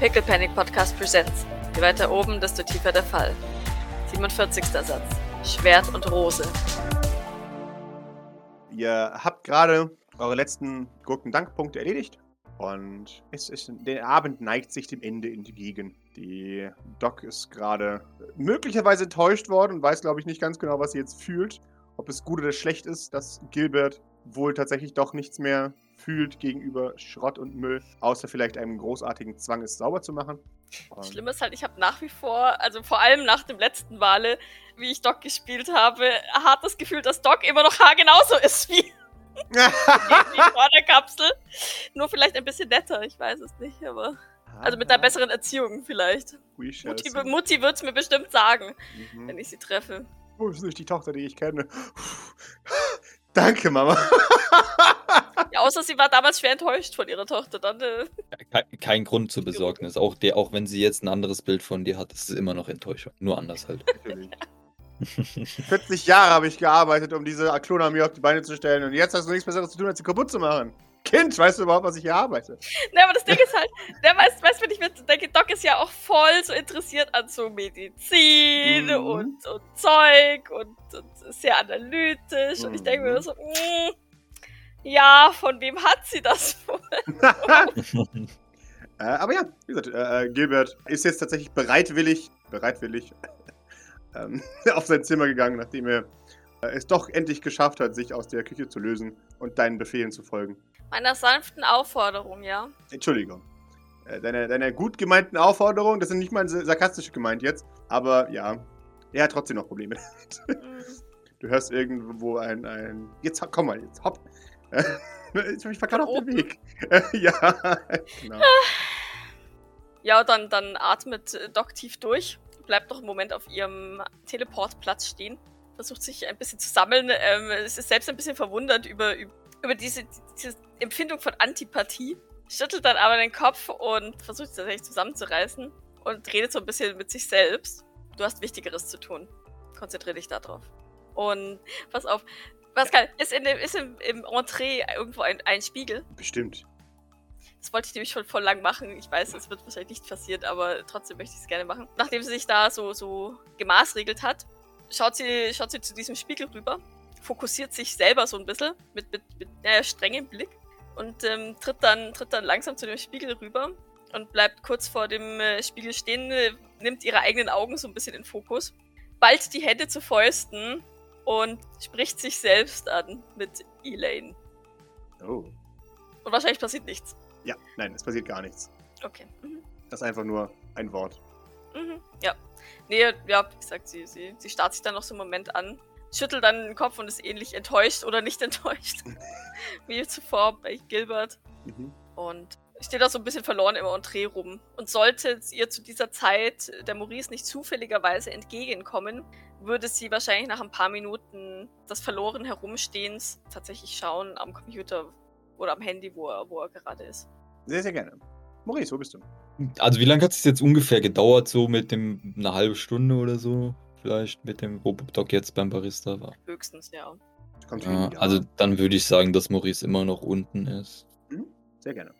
Pickle Panic Podcast Presents. Je weiter oben, desto tiefer der Fall. 47. Satz. Schwert und Rose. Ihr habt gerade eure letzten Gurkendankpunkte erledigt und es ist, der Abend neigt sich dem Ende entgegen. Die Doc ist gerade möglicherweise enttäuscht worden und weiß, glaube ich, nicht ganz genau, was sie jetzt fühlt. Ob es gut oder schlecht ist, dass Gilbert wohl tatsächlich doch nichts mehr fühlt gegenüber Schrott und Müll, außer vielleicht einem großartigen Zwang, es sauber zu machen. Das Schlimme ist halt, ich habe nach wie vor, also vor allem nach dem letzten Wale, wie ich Doc gespielt habe, hart das Gefühl, dass Doc immer noch genauso ist wie, wie vor der Kapsel. Nur vielleicht ein bisschen netter, ich weiß es nicht, aber. Also mit einer besseren Erziehung vielleicht. Mutti, Mutti wird es mir bestimmt sagen, mhm. wenn ich sie treffe. Wo ist nicht die Tochter, die ich kenne? Danke, Mama. ja, außer sie war damals schwer enttäuscht von ihrer Tochter. Dann, äh kein, kein, Grund zur Besorgnis. Auch, der, auch wenn sie jetzt ein anderes Bild von dir hat, ist es immer noch Enttäuschung. Nur anders halt. Natürlich. 40 Jahre habe ich gearbeitet, um diese Klonarmee auf die Beine zu stellen. Und jetzt hast du nichts Besseres zu tun, als sie kaputt zu machen. Kind, weißt du überhaupt, was ich hier arbeite? Ne, aber das Ding ist halt, der weiß, weißt, wenn ich mir denke, Doc ist ja auch voll so interessiert an so Medizin mhm. und, und Zeug und, und sehr analytisch. Mhm. Und ich denke mir mhm. so, mh, mm, ja, von wem hat sie das wohl? äh, aber ja, wie gesagt, äh, äh, Gilbert ist jetzt tatsächlich bereitwillig, bereitwillig ähm, auf sein Zimmer gegangen, nachdem er äh, es doch endlich geschafft hat, sich aus der Küche zu lösen und deinen Befehlen zu folgen. Meiner sanften Aufforderung, ja. Entschuldigung. Äh, deine, deine gut gemeinten Aufforderungen, das sind nicht mal sarkastisch gemeint jetzt, aber ja, er hat trotzdem noch Probleme. Mhm. Du hörst irgendwo ein, ein. Jetzt komm mal, jetzt hopp. Jetzt bin ich gerade auf dem Weg. ja, genau. Ja, dann, dann atmet Doc tief durch, bleibt noch einen Moment auf ihrem Teleportplatz stehen, versucht sich ein bisschen zu sammeln, ähm, ist selbst ein bisschen verwundert über, über diese, diese Empfindung von Antipathie, schüttelt dann aber den Kopf und versucht sich tatsächlich zusammenzureißen und redet so ein bisschen mit sich selbst. Du hast Wichtigeres zu tun. Konzentriere dich darauf. Und pass auf, Pascal, ist, in dem, ist im, im Entree irgendwo ein, ein Spiegel? Bestimmt. Das wollte ich nämlich schon voll lang machen. Ich weiß, es wird wahrscheinlich nicht passiert, aber trotzdem möchte ich es gerne machen. Nachdem sie sich da so, so gemaßregelt hat, schaut sie, schaut sie zu diesem Spiegel rüber, fokussiert sich selber so ein bisschen mit, mit, mit naja, strengem Blick und ähm, tritt, dann, tritt dann langsam zu dem Spiegel rüber und bleibt kurz vor dem äh, Spiegel stehen, äh, nimmt ihre eigenen Augen so ein bisschen in Fokus, ballt die Hände zu Fäusten und spricht sich selbst an mit Elaine. Oh. Und wahrscheinlich passiert nichts. Ja, nein, es passiert gar nichts. Okay. Mhm. Das ist einfach nur ein Wort. Mhm. Ja. Nee, ja, wie gesagt, sie, sie, sie starrt sich dann noch so einen Moment an, schüttelt dann den Kopf und ist ähnlich enttäuscht oder nicht enttäuscht. wie zuvor bei Gilbert. Mhm. Und steht da so ein bisschen verloren im Entree rum. Und sollte ihr zu dieser Zeit der Maurice nicht zufälligerweise entgegenkommen, würde sie wahrscheinlich nach ein paar Minuten des verloren Herumstehens tatsächlich schauen am Computer oder am Handy, wo er, wo er gerade ist. Sehr, sehr gerne. Maurice, wo bist du? Also wie lange hat es jetzt ungefähr gedauert, so mit dem, eine halbe Stunde oder so? Vielleicht mit dem Robodoc jetzt beim Barista war? Höchstens, ja. ja also dann würde ich sagen, dass Maurice immer noch unten ist. Mhm. Sehr gerne.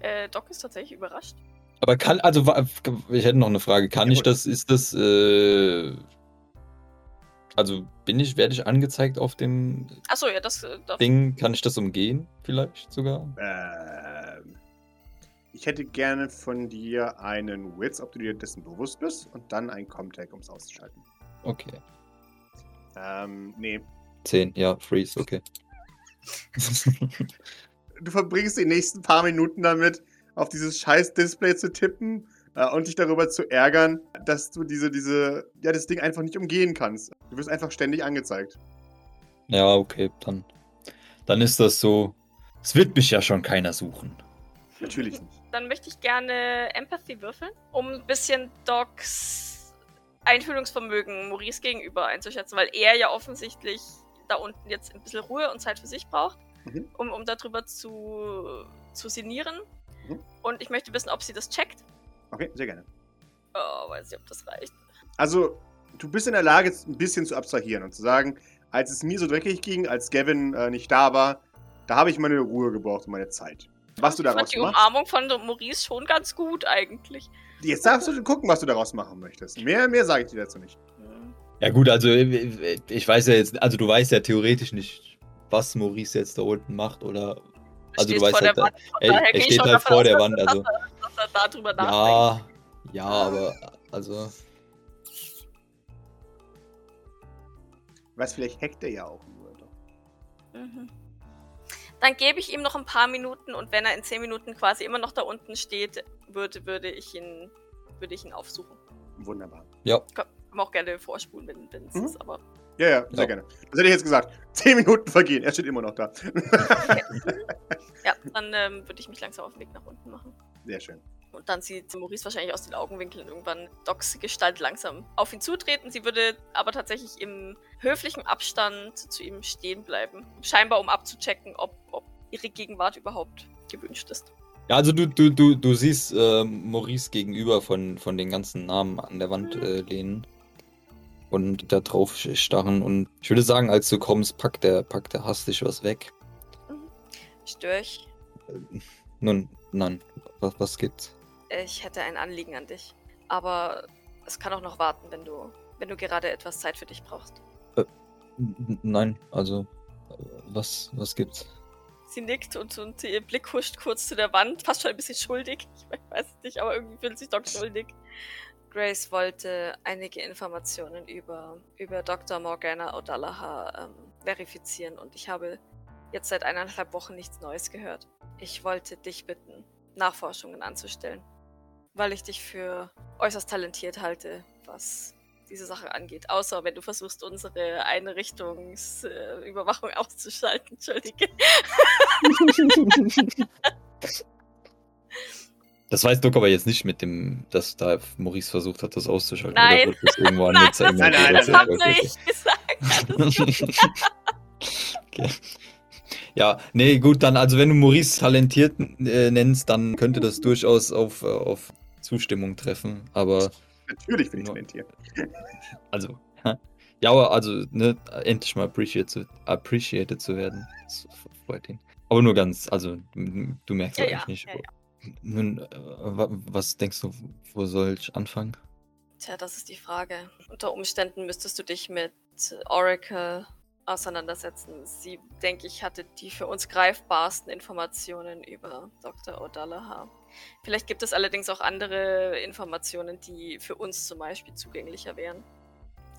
Äh, Doc ist tatsächlich überrascht. Aber kann, also ich hätte noch eine Frage. Kann ja, ich das, ist das, äh, also bin ich, werde ich angezeigt auf dem Achso, ja, das äh, Ding? Kann ich das umgehen, vielleicht sogar? Ähm, ich hätte gerne von dir einen Witz, ob du dir dessen bewusst bist, und dann ein Comtag, um es auszuschalten. Okay. Ähm, nee. 10, ja, Freeze, okay. du verbringst die nächsten paar Minuten damit, auf dieses scheiß Display zu tippen und dich darüber zu ärgern, dass du diese, diese, ja, das Ding einfach nicht umgehen kannst. Du wirst einfach ständig angezeigt. Ja, okay, dann, dann ist das so. Es wird mich ja schon keiner suchen. Natürlich nicht. Dann möchte ich gerne Empathy würfeln, um ein bisschen Docs Einfühlungsvermögen Maurice gegenüber einzuschätzen, weil er ja offensichtlich da unten jetzt ein bisschen Ruhe und Zeit für sich braucht, mhm. um, um darüber zu, zu sinnieren. Mhm. Und ich möchte wissen, ob sie das checkt. Okay, sehr gerne. Oh, weiß nicht, ob das reicht. Also, du bist in der Lage, ein bisschen zu abstrahieren und zu sagen, als es mir so dreckig ging, als Gavin äh, nicht da war, da habe ich meine Ruhe gebraucht und meine Zeit. was du Ich fand daraus die machst. Umarmung von Maurice schon ganz gut eigentlich. Jetzt darfst du gucken, was du daraus machen möchtest. Mehr, mehr sage ich dir dazu nicht. Ja gut, also äh, ich weiß ja jetzt, also du weißt ja theoretisch nicht, was Maurice jetzt da unten macht oder. Also du weißt halt, Wand, er, er steht halt vor der Wand, also. Er darüber nachdenkt. Ja, ja, aber also. Was vielleicht hackt er ja auch nur. Mhm. Dann gebe ich ihm noch ein paar Minuten und wenn er in zehn Minuten quasi immer noch da unten steht, würde, würde ich ihn würde ich ihn aufsuchen. Wunderbar. Kann man auch gerne vorspulen, wenn wenn es Mhm. ist, aber Ja, ja, sehr Ja. gerne. Das hätte ich jetzt gesagt. Zehn Minuten vergehen, er steht immer noch da. ja, dann ähm, würde ich mich langsam auf den Weg nach. Sehr schön. Und dann sieht Maurice wahrscheinlich aus den Augenwinkeln irgendwann Docs Gestalt langsam auf ihn zutreten. Sie würde aber tatsächlich im höflichen Abstand zu ihm stehen bleiben. Scheinbar um abzuchecken, ob, ob ihre Gegenwart überhaupt gewünscht ist. Ja, also du, du, du, du siehst äh, Maurice gegenüber von, von den ganzen Namen an der Wand äh, lehnen und da drauf starren. Und ich würde sagen, als du kommst, packt der, packt der hastig was weg. Stör ich? Äh, Nun, nein, was, was gibt's? Ich hätte ein Anliegen an dich. Aber es kann auch noch warten, wenn du, wenn du gerade etwas Zeit für dich brauchst. N- Nein, also, äh, was, was gibt's? Sie nickt und, und ihr Blick huscht kurz zu der Wand, fast schon ein bisschen schuldig. Ich weiß es nicht, aber irgendwie fühlt sich Doc schuldig. Grace wollte einige Informationen über, über Dr. Morgana O'Dallaha ähm, verifizieren und ich habe jetzt seit eineinhalb Wochen nichts Neues gehört. Ich wollte dich bitten, Nachforschungen anzustellen, weil ich dich für äußerst talentiert halte, was diese Sache angeht. Außer wenn du versuchst, unsere Einrichtungsüberwachung äh, auszuschalten. Entschuldige. Das weiß Doc aber jetzt nicht mit dem, dass da Maurice versucht hat, das auszuschalten. Nein. Das irgendwo Nein, das, nein, nein, das nein, hab nur ich gesagt. okay. Ja, nee, gut, dann, also wenn du Maurice talentiert äh, nennst, dann könnte das durchaus auf, äh, auf Zustimmung treffen. Aber, Natürlich bin ich talentiert. also, ja, aber also, ne, endlich mal appreciated zu, appreciated zu werden. Das freut ihn. Aber nur ganz, also, du merkst Ja, ja, ja, eigentlich nicht. ja, Nun, äh, wa- was denkst du, wo soll ich anfangen? Tja, das ist die Frage. Unter Umständen müsstest du dich mit Oracle auseinandersetzen. Sie, denke ich, hatte die für uns greifbarsten Informationen über Dr. O'Dallaha. Vielleicht gibt es allerdings auch andere Informationen, die für uns zum Beispiel zugänglicher wären.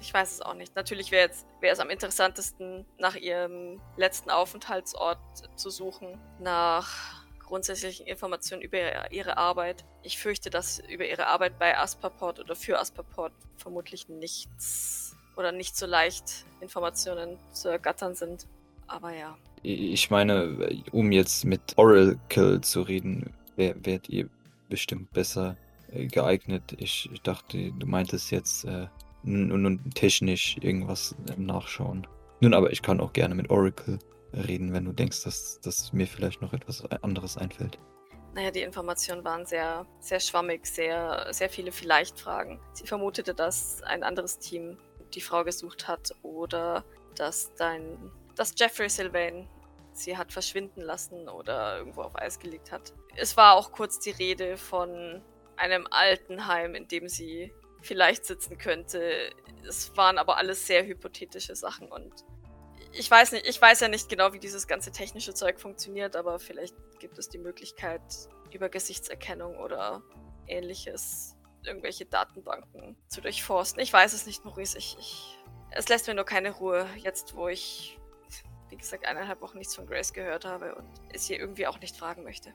Ich weiß es auch nicht. Natürlich wäre wäre es am interessantesten, nach ihrem letzten Aufenthaltsort zu suchen, nach grundsätzlichen Informationen über ihre Arbeit. Ich fürchte, dass über ihre Arbeit bei Asperport oder für Asperport vermutlich nichts oder nicht so leicht Informationen zu ergattern sind. Aber ja. Ich meine, um jetzt mit Oracle zu reden, wär, wärt ihr bestimmt besser äh, geeignet. Ich, dachte, du meintest jetzt äh, nun technisch irgendwas äh, nachschauen. Nun, aber ich kann auch gerne mit Oracle reden, wenn du denkst, dass, dass mir vielleicht noch etwas anderes einfällt. Naja, die Informationen waren sehr, sehr schwammig, sehr, sehr viele Vielleicht-Fragen. Sie vermutete, dass ein anderes Team die Frau gesucht hat oder dass dein, dass Jeffrey Sylvain sie hat verschwinden lassen oder irgendwo auf Eis gelegt hat. Es war auch kurz die Rede von einem Altenheim, in dem sie vielleicht sitzen könnte. Es waren aber alles sehr hypothetische Sachen und ich weiß nicht, ich weiß ja nicht genau, wie dieses ganze technische Zeug funktioniert, aber vielleicht gibt es die Möglichkeit, über Gesichtserkennung oder ähnliches irgendwelche Datenbanken zu durchforsten. Ich weiß es nicht, Maurice. Ich, ich, es lässt mir nur keine Ruhe, jetzt wo ich, wie gesagt, eineinhalb Wochen nichts von Grace gehört habe und es hier irgendwie auch nicht fragen möchte.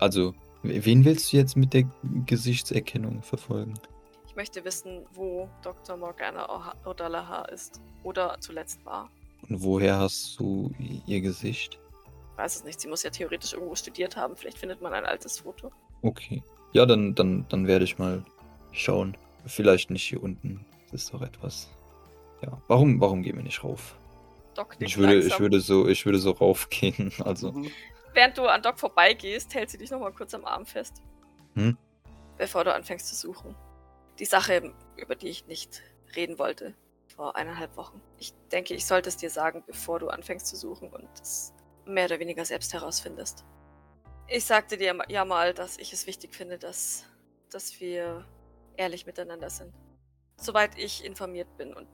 Also, wen willst du jetzt mit der Gesichtserkennung verfolgen? Ich möchte wissen, wo Dr. Morgana O'Dallaha ist oder zuletzt war. Und woher hast du ihr Gesicht? Ich weiß es nicht. Sie muss ja theoretisch irgendwo studiert haben. Vielleicht findet man ein altes Foto. Okay. Ja, dann, dann, dann werde ich mal schauen. Vielleicht nicht hier unten. Das ist doch etwas. Ja. Warum, warum gehen wir nicht rauf? Doc Ich würde, ich würde so, ich würde so raufgehen. Also. Mhm. Während du an Doc vorbeigehst, hält sie dich nochmal kurz am Arm fest. Hm? Bevor du anfängst zu suchen. Die Sache, über die ich nicht reden wollte, vor eineinhalb Wochen. Ich denke, ich sollte es dir sagen, bevor du anfängst zu suchen und es mehr oder weniger selbst herausfindest. Ich sagte dir ja mal, dass ich es wichtig finde, dass, dass wir ehrlich miteinander sind. Soweit ich informiert bin und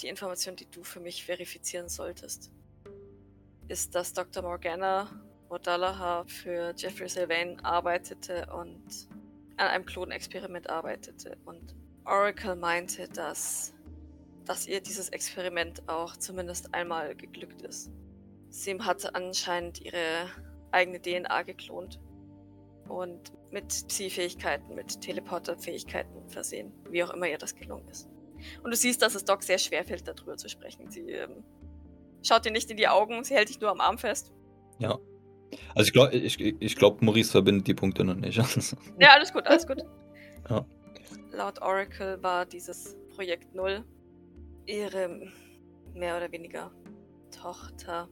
die Information, die du für mich verifizieren solltest, ist, dass Dr. Morgana O'Dallaha für Jeffrey Sylvain arbeitete und an einem Klonexperiment arbeitete. Und Oracle meinte, dass, dass ihr dieses Experiment auch zumindest einmal geglückt ist. Sie hatte anscheinend ihre eigene DNA geklont und mit Zielfähigkeiten, mit Teleporterfähigkeiten versehen, wie auch immer ihr das gelungen ist. Und du siehst, dass es Doc sehr schwer fällt, darüber zu sprechen. Sie ähm, schaut dir nicht in die Augen, sie hält dich nur am Arm fest. Ja. Also ich glaube, ich, ich glaub, Maurice verbindet die Punkte noch nicht. ja, alles gut, alles gut. Ja. Laut Oracle war dieses Projekt Null ihre mehr oder weniger Tochter.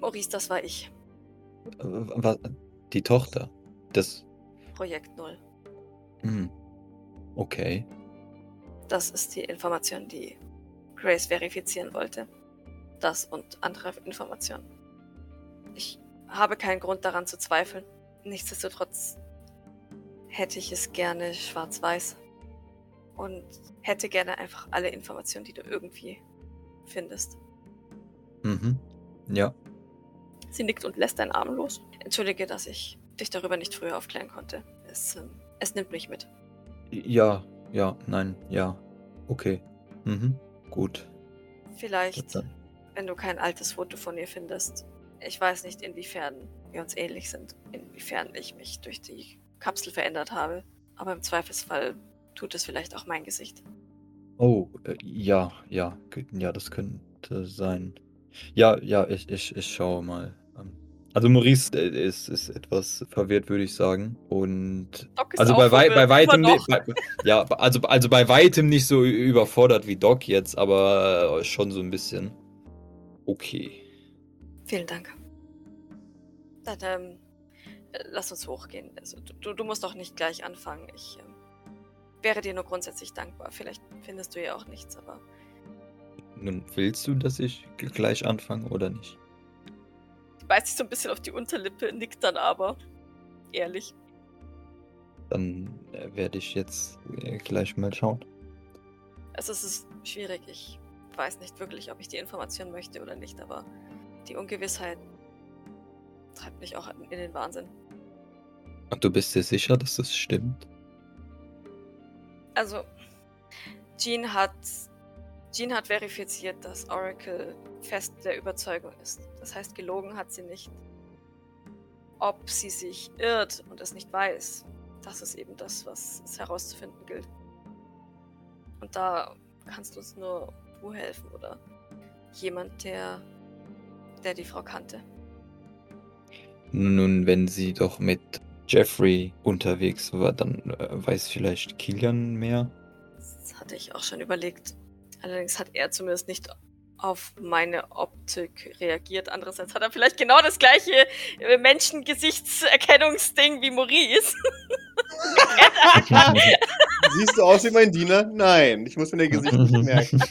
Maurice, das war ich. Was? Die Tochter? Das. Projekt Null. Hm. Okay. Das ist die Information, die Grace verifizieren wollte. Das und andere Informationen. Ich habe keinen Grund daran zu zweifeln. Nichtsdestotrotz hätte ich es gerne schwarz-weiß. Und hätte gerne einfach alle Informationen, die du irgendwie findest. Mhm. Ja. Sie nickt und lässt deinen Arm los. Entschuldige, dass ich dich darüber nicht früher aufklären konnte. Es, ähm, es nimmt mich mit. Ja, ja, nein, ja. Okay. Mhm. Gut. Vielleicht, wenn du kein altes Foto von ihr findest. Ich weiß nicht, inwiefern wir uns ähnlich sind, inwiefern ich mich durch die Kapsel verändert habe. Aber im Zweifelsfall tut es vielleicht auch mein Gesicht. Oh, äh, ja, ja, ja, das könnte sein. Ja, ja, ich, ich, ich schaue mal. Also Maurice äh, ist, ist etwas verwirrt, würde ich sagen. Und Doc ist also auch bei, wei verwirrt, bei weitem immer nicht, bei, ja, also, also bei weitem nicht so überfordert wie Doc jetzt, aber schon so ein bisschen. Okay. Vielen Dank. Dann ähm, lass uns hochgehen. Also, du, du musst doch nicht gleich anfangen. Ich ähm, wäre dir nur grundsätzlich dankbar. Vielleicht findest du ja auch nichts, aber Nun, willst du, dass ich gleich anfange oder nicht? Beißt sich so ein bisschen auf die Unterlippe, nickt dann aber. Ehrlich. Dann äh, werde ich jetzt äh, gleich mal schauen. Also es ist schwierig. Ich weiß nicht wirklich, ob ich die Information möchte oder nicht, aber die Ungewissheit treibt mich auch in den Wahnsinn. Und du bist dir sicher, dass das stimmt? Also, Jean hat, Jean hat verifiziert, dass Oracle fest der Überzeugung ist. Das heißt, gelogen hat sie nicht. Ob sie sich irrt und es nicht weiß, das ist eben das, was es herauszufinden gilt. Und da kannst du uns nur du helfen oder jemand, der, der die Frau kannte. Nun, wenn sie doch mit Jeffrey unterwegs war, dann äh, weiß vielleicht Kilian mehr. Das hatte ich auch schon überlegt. Allerdings hat er zumindest nicht auf meine Optik reagiert. Andererseits hat er vielleicht genau das gleiche äh, Menschengesichtserkennungsding wie Maurice. Siehst du aus wie mein Diener? Nein, ich muss mir dein Gesicht nicht merken.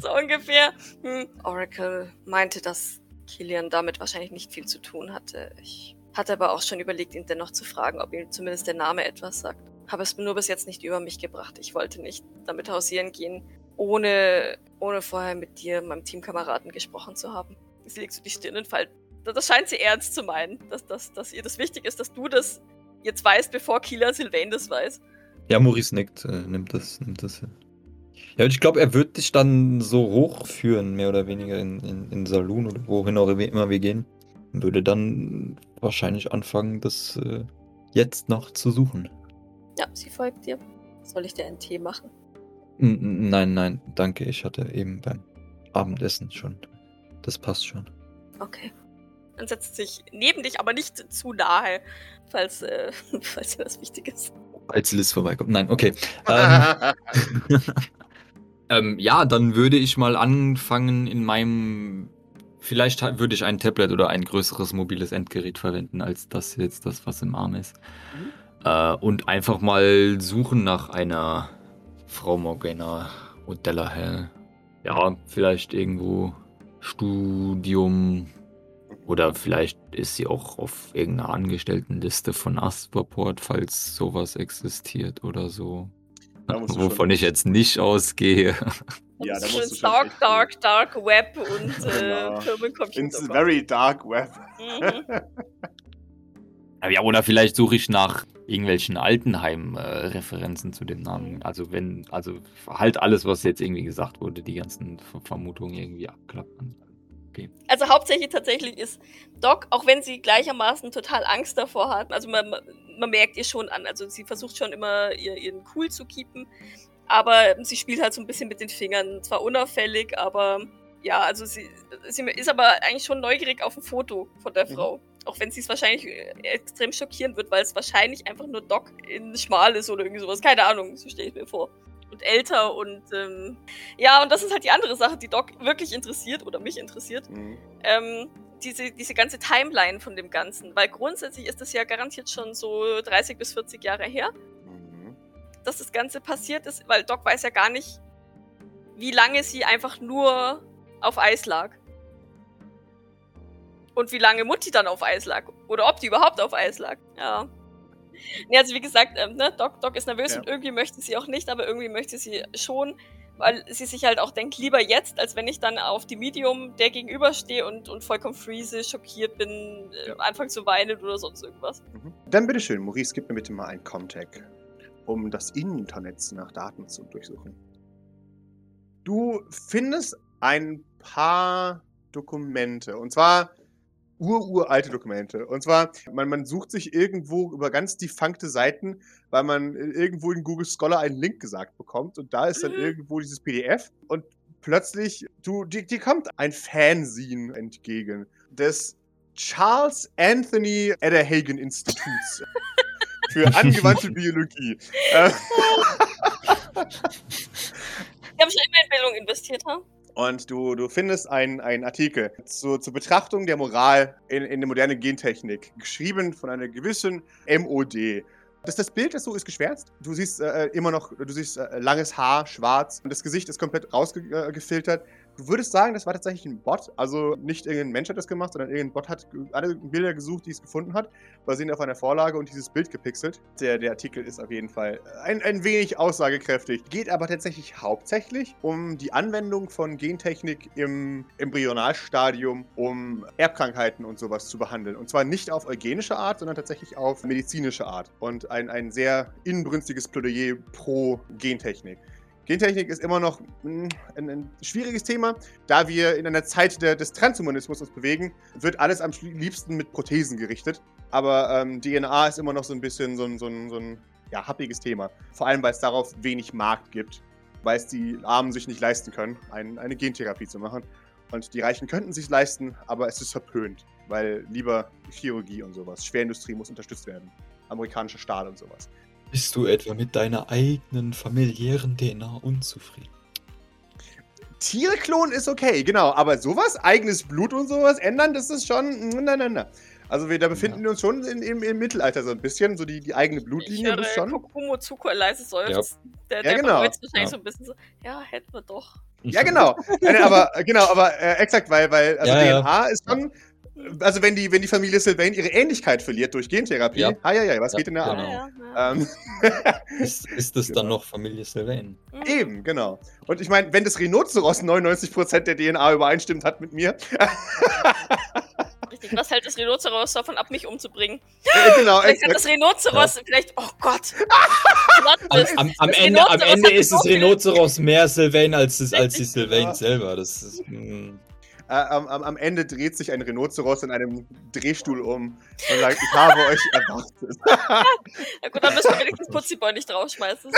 so ungefähr. Hm. Oracle meinte, dass Kilian damit wahrscheinlich nicht viel zu tun hatte. Ich hatte aber auch schon überlegt, ihn dennoch zu fragen, ob ihm zumindest der Name etwas sagt. Habe es nur bis jetzt nicht über mich gebracht. Ich wollte nicht damit hausieren gehen, ohne, ohne vorher mit dir, meinem Teamkameraden, gesprochen zu haben. Sie legt so die Stirn in Falten. Das scheint sie ernst zu meinen, dass, dass, dass ihr das wichtig ist, dass du das jetzt weißt, bevor Kieler Sylvain das weiß. Ja, Maurice nickt, äh, nimmt das, nimmt das hin. Ja, und ich glaube, er wird dich dann so hochführen, mehr oder weniger in, in, in Saloon oder wohin auch immer wir gehen. Und würde dann wahrscheinlich anfangen, das äh, jetzt noch zu suchen. Ja, sie folgt dir. Soll ich dir einen Tee machen? Nein, nein, danke. Ich hatte eben beim Abendessen schon. Das passt schon. Okay. Dann setzt sich neben dich, aber nicht zu nahe, falls, äh, falls dir das wichtig ist. Als Liz vorbeikommt. Nein, okay. Ähm, ähm, ja, dann würde ich mal anfangen in meinem. Vielleicht würde ich ein Tablet oder ein größeres mobiles Endgerät verwenden, als das jetzt, das, was im Arm ist. Äh, und einfach mal suchen nach einer Frau Morgana O'Dellaher. Ja, vielleicht irgendwo Studium, Oder vielleicht ist sie auch auf irgendeiner Angestelltenliste von Asperport, falls sowas existiert oder so. Wovon ich jetzt nicht ausgehe. Ja, da musst du schon Dark, Dark, Dark Web und äh, genau. Firmencomputer. Ins very dark Web. Mhm. ja, oder vielleicht suche ich nach irgendwelchen Altenheim-Referenzen zu dem Namen. Also wenn, also halt alles, was jetzt irgendwie gesagt wurde, die ganzen Vermutungen irgendwie abklappern. Okay. Also hauptsächlich tatsächlich ist Doc, auch wenn sie gleichermaßen total Angst davor hat, also man, man merkt ihr schon an, also sie versucht schon immer ihr, ihren Cool zu keepen, aber sie spielt halt so ein bisschen mit den Fingern, zwar unauffällig, aber ja, also sie, sie ist aber eigentlich schon neugierig auf ein Foto von der mhm. Auch wenn sie es wahrscheinlich äh, extrem schockieren wird, weil es wahrscheinlich einfach nur Doc in schmal ist oder irgendwie sowas. Keine Ahnung, so stelle ich mir vor. Und älter und ähm, ja, und das ist halt die andere Sache, die Doc wirklich interessiert oder mich interessiert. Mhm. Ähm, diese, diese ganze Timeline von dem Ganzen. Weil grundsätzlich ist das ja garantiert schon so 30 bis 40 Jahre her, mhm. dass das Ganze passiert ist, weil Doc weiß ja gar nicht, wie lange sie einfach nur auf Eis lag. Und wie lange Mutti dann auf Eis lag. Oder ob die überhaupt auf Eis lag. Ja. Nee, also wie gesagt, ähm, ne, Doc, Doc ist nervös ja. und irgendwie möchte sie auch nicht, aber irgendwie möchte sie schon, weil sie sich halt auch denkt, lieber jetzt, als wenn ich dann auf die Medium der gegenüberstehe und, und vollkommen freeze, schockiert bin, äh, ja. anfange zu weinen oder sonst irgendwas. Mhm. Dann bitteschön, Maurice, gib mir bitte mal ein Contact, um das Internet nach Daten zu durchsuchen. Du findest ein paar Dokumente. Und zwar ururalte Dokumente. Und zwar, man, man sucht sich irgendwo über ganz defunkte Seiten, weil man irgendwo in Google Scholar einen Link gesagt bekommt. Und da ist dann mhm. irgendwo dieses PDF. Und plötzlich, du, dir, dir kommt ein Fanzine entgegen des Charles Anthony Adderhagen Instituts für angewandte Biologie. Äh, Die haben schon immer in Bildung investiert, ha? Und du, du findest einen, Artikel zu, zur Betrachtung der Moral in, in der modernen Gentechnik, geschrieben von einer gewissen MOD. Das, das Bild ist so ist geschwärzt. Du siehst äh, immer noch, du siehst äh, langes Haar, schwarz und das Gesicht ist komplett rausgefiltert. Äh, Du würdest sagen, das war tatsächlich ein Bot. Also nicht irgendein Mensch hat das gemacht, sondern irgendein Bot hat alle Bilder gesucht, die es gefunden hat, basierend auf einer Vorlage und dieses Bild gepixelt. Der, der Artikel ist auf jeden Fall ein, ein wenig aussagekräftig. Geht aber tatsächlich hauptsächlich um die Anwendung von Gentechnik im Embryonalstadium, um Erbkrankheiten und sowas zu behandeln. Und zwar nicht auf eugenische Art, sondern tatsächlich auf medizinische Art. Und ein, ein sehr inbrünstiges Plädoyer pro Gentechnik. Gentechnik ist immer noch hm, ein, ein, schwieriges Thema. Da wir in einer Zeit der, des Transhumanismus uns bewegen, wird alles am liebsten mit Prothesen gerichtet. Aber ähm, DNA ist immer noch so ein bisschen so ein, so ein, so ein ja, happiges Thema. Vor allem, weil es darauf wenig Markt gibt. Weil es die Armen sich nicht leisten können, ein, eine Gentherapie zu machen. Und die Reichen könnten es sich leisten, aber es ist verpönt. Weil lieber Chirurgie und sowas. Schwerindustrie muss unterstützt werden. Amerikanischer Stahl und sowas. Bist du etwa mit deiner eigenen familiären DNA unzufrieden? Tiere klonen ist okay, genau. Aber sowas, eigenes Blut und sowas ändern, das ist schon. Nein, nein, nein. Also wir da befinden ja. wir uns schon in, im, im, Mittelalter so ein bisschen, so die, die eigene Blutlinie ist schon. Kokumo Zuko leise seufzt. Ja. Der, der ja, genau. wahrscheinlich ja. so ein bisschen so, ja, hätten wir doch. Ja, genau. aber genau, aber äh, exakt, weil, weil also DNA ist schon also wenn die, wenn die Familie Sylvain ihre Ähnlichkeit verliert durch Gentherapie, ja, ja, ja, was ja, geht in der genau. Arme? Ähm, ist, ist das genau. dann noch Familie Sylvain? Eben, genau. Und ich meine, wenn das Rhinoceros 99% der DNA übereinstimmt hat mit mir. Richtig, was hält das Rhinoceros davon ab, mich umzubringen? Äh, genau, vielleicht hat das Rhinoceros ja. vielleicht, oh Gott. am, am, am Ende, am Ende ist das Rhinoceros mehr Sylvain als, das, als die Sylvain selber. Das ist, mh. Äh, am, am, Ende dreht sich ein Rhinoceros in einem Drehstuhl um und sagt, ich habe euch erwartet. ja gut, dann müssen wir wenigstens Putziboy nicht draufschmeißen.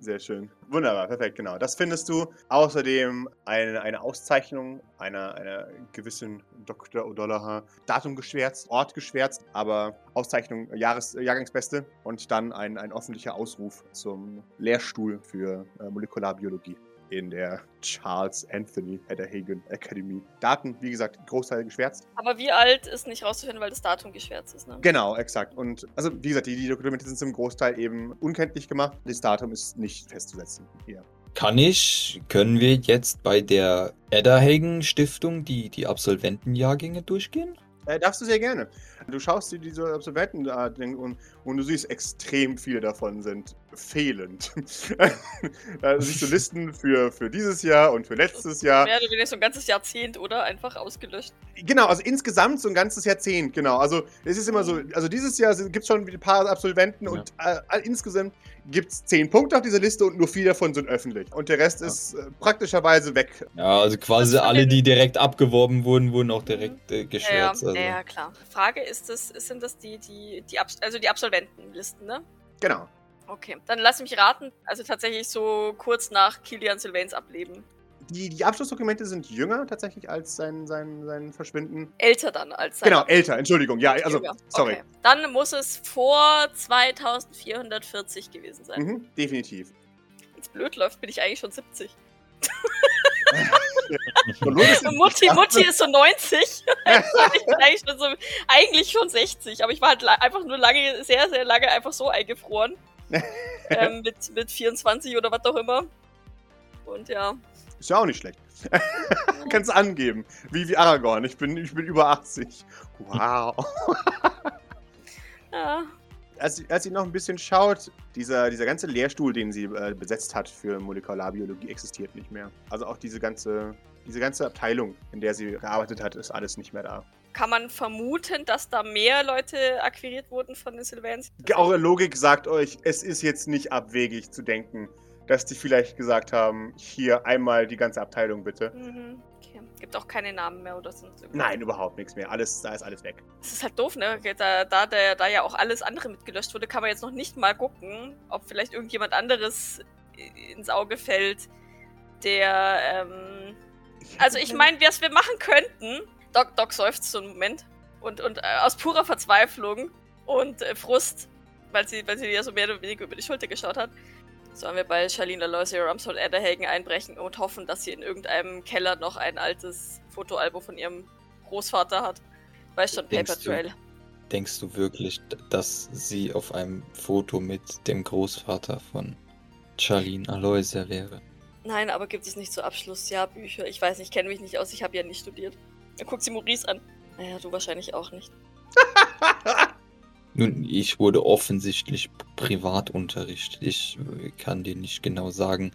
Sehr schön. Wunderbar, perfekt, genau. Das findest du. Außerdem eine, eine Auszeichnung einer, einer gewissen Dr. O'Dollaher. Datum geschwärzt, Ort geschwärzt, aber Auszeichnung Jahres, Jahrgangsbeste und dann ein, ein öffentlicher Ausruf zum Lehrstuhl für äh, Molekularbiologie in der Charles Anthony Hagen Academy. Daten, wie gesagt, Großteil geschwärzt. Aber wie alt ist nicht rauszufinden, weil das Datum geschwärzt ist, ne? Genau, exakt. Und also, wie gesagt, die, die Dokumente sind zum Großteil eben unkenntlich gemacht. Das Datum ist nicht festzusetzen hier. kann ich, können wir jetzt bei der Edderhagen Stiftung die, die Absolventenjahrgänge durchgehen? Äh, darfst du sehr gerne. Du schaust dir diese Absolventen da und, und du siehst, extrem viele davon sind fehlend. da siehst du Listen für, für dieses Jahr und für letztes Jahr. Mehr oder weniger so ein ganzes Jahrzehnt, oder? Einfach ausgelöscht. Genau, also insgesamt so ein ganzes Jahrzehnt, genau. Also es ist immer so, also dieses Jahr gibt es schon ein paar Absolventen ja. und äh, insgesamt gibt es zehn Punkte auf dieser Liste und nur vier davon sind öffentlich. Und der Rest ja. ist äh, praktischerweise weg. Ja, also quasi alle, die direkt abgeworben wurden, wurden auch direkt äh, geschwärzt. Ja, also. ja, klar. Frage ist das, sind das die, die, die, Abs also die Absolventenlisten, ne? Genau. Okay, dann lass mich raten. Also tatsächlich so kurz nach Kilian Sylvains Ableben. Die, die Abschlussdokumente sind jünger tatsächlich als sein, sein, sein Verschwinden. Älter dann als sein. Genau, älter, Entschuldigung. Ja, also, jünger. sorry. Okay. Dann muss es vor 2440 gewesen sein. Mhm, definitiv. Wenn es blöd läuft, bin ich eigentlich schon 70. Mutti, Mutti ist so 90. ich bin eigentlich schon, so, eigentlich schon 60, aber ich war halt einfach nur lange, sehr, sehr lange einfach so eingefroren. ähm, mit, mit 24 oder was auch immer. Und ja. Ist ja auch nicht schlecht. Kannst angeben. Wie, wie Aragorn. Ich bin, ich bin über 80. Wow. ja. Als, als sie noch ein bisschen schaut, dieser, dieser ganze Lehrstuhl, den sie äh, besetzt hat für Molekularbiologie, existiert nicht mehr. Also auch diese ganze, diese ganze Abteilung, in der sie gearbeitet hat, ist alles nicht mehr da. Kann man vermuten, dass da mehr Leute akquiriert wurden von den Sylvans? Eure Logik sagt euch, es ist jetzt nicht abwegig zu denken, dass die vielleicht gesagt haben, hier einmal die ganze Abteilung bitte. Mhm. Okay. Gibt auch keine Namen mehr oder so? Nein, überhaupt nichts mehr. Alles, da ist alles weg. Das ist halt doof, ne? Da, da, der, da ja auch alles andere mitgelöscht wurde, kann man jetzt noch nicht mal gucken, ob vielleicht irgendjemand anderes ins Auge fällt, der, ähm, also ich meine, was wir machen könnten, Doc, Doc seufzt so einen Moment. Und, und äh, aus purer Verzweiflung und äh, Frust, weil sie, weil sie ja so mehr oder weniger über die Schulter geschaut hat, sollen wir bei Charlene Aloysia Rumsford Adderhagen einbrechen und hoffen, dass sie in irgendeinem Keller noch ein altes Fotoalbum von ihrem Großvater hat. Weiß schon, Paper Trail. denkst du wirklich, dass sie auf einem Foto mit dem Großvater von Charlene Aloysia wäre? Nein, aber gibt es nicht so Abschlussjahrbücher? Ich weiß nicht, ich kenne mich nicht aus, ich habe ja nicht studiert. Dann guckt sie Maurice an. Naja, du wahrscheinlich auch nicht. Nun, ich wurde offensichtlich privat unterrichtet. Ich kann dir nicht genau sagen.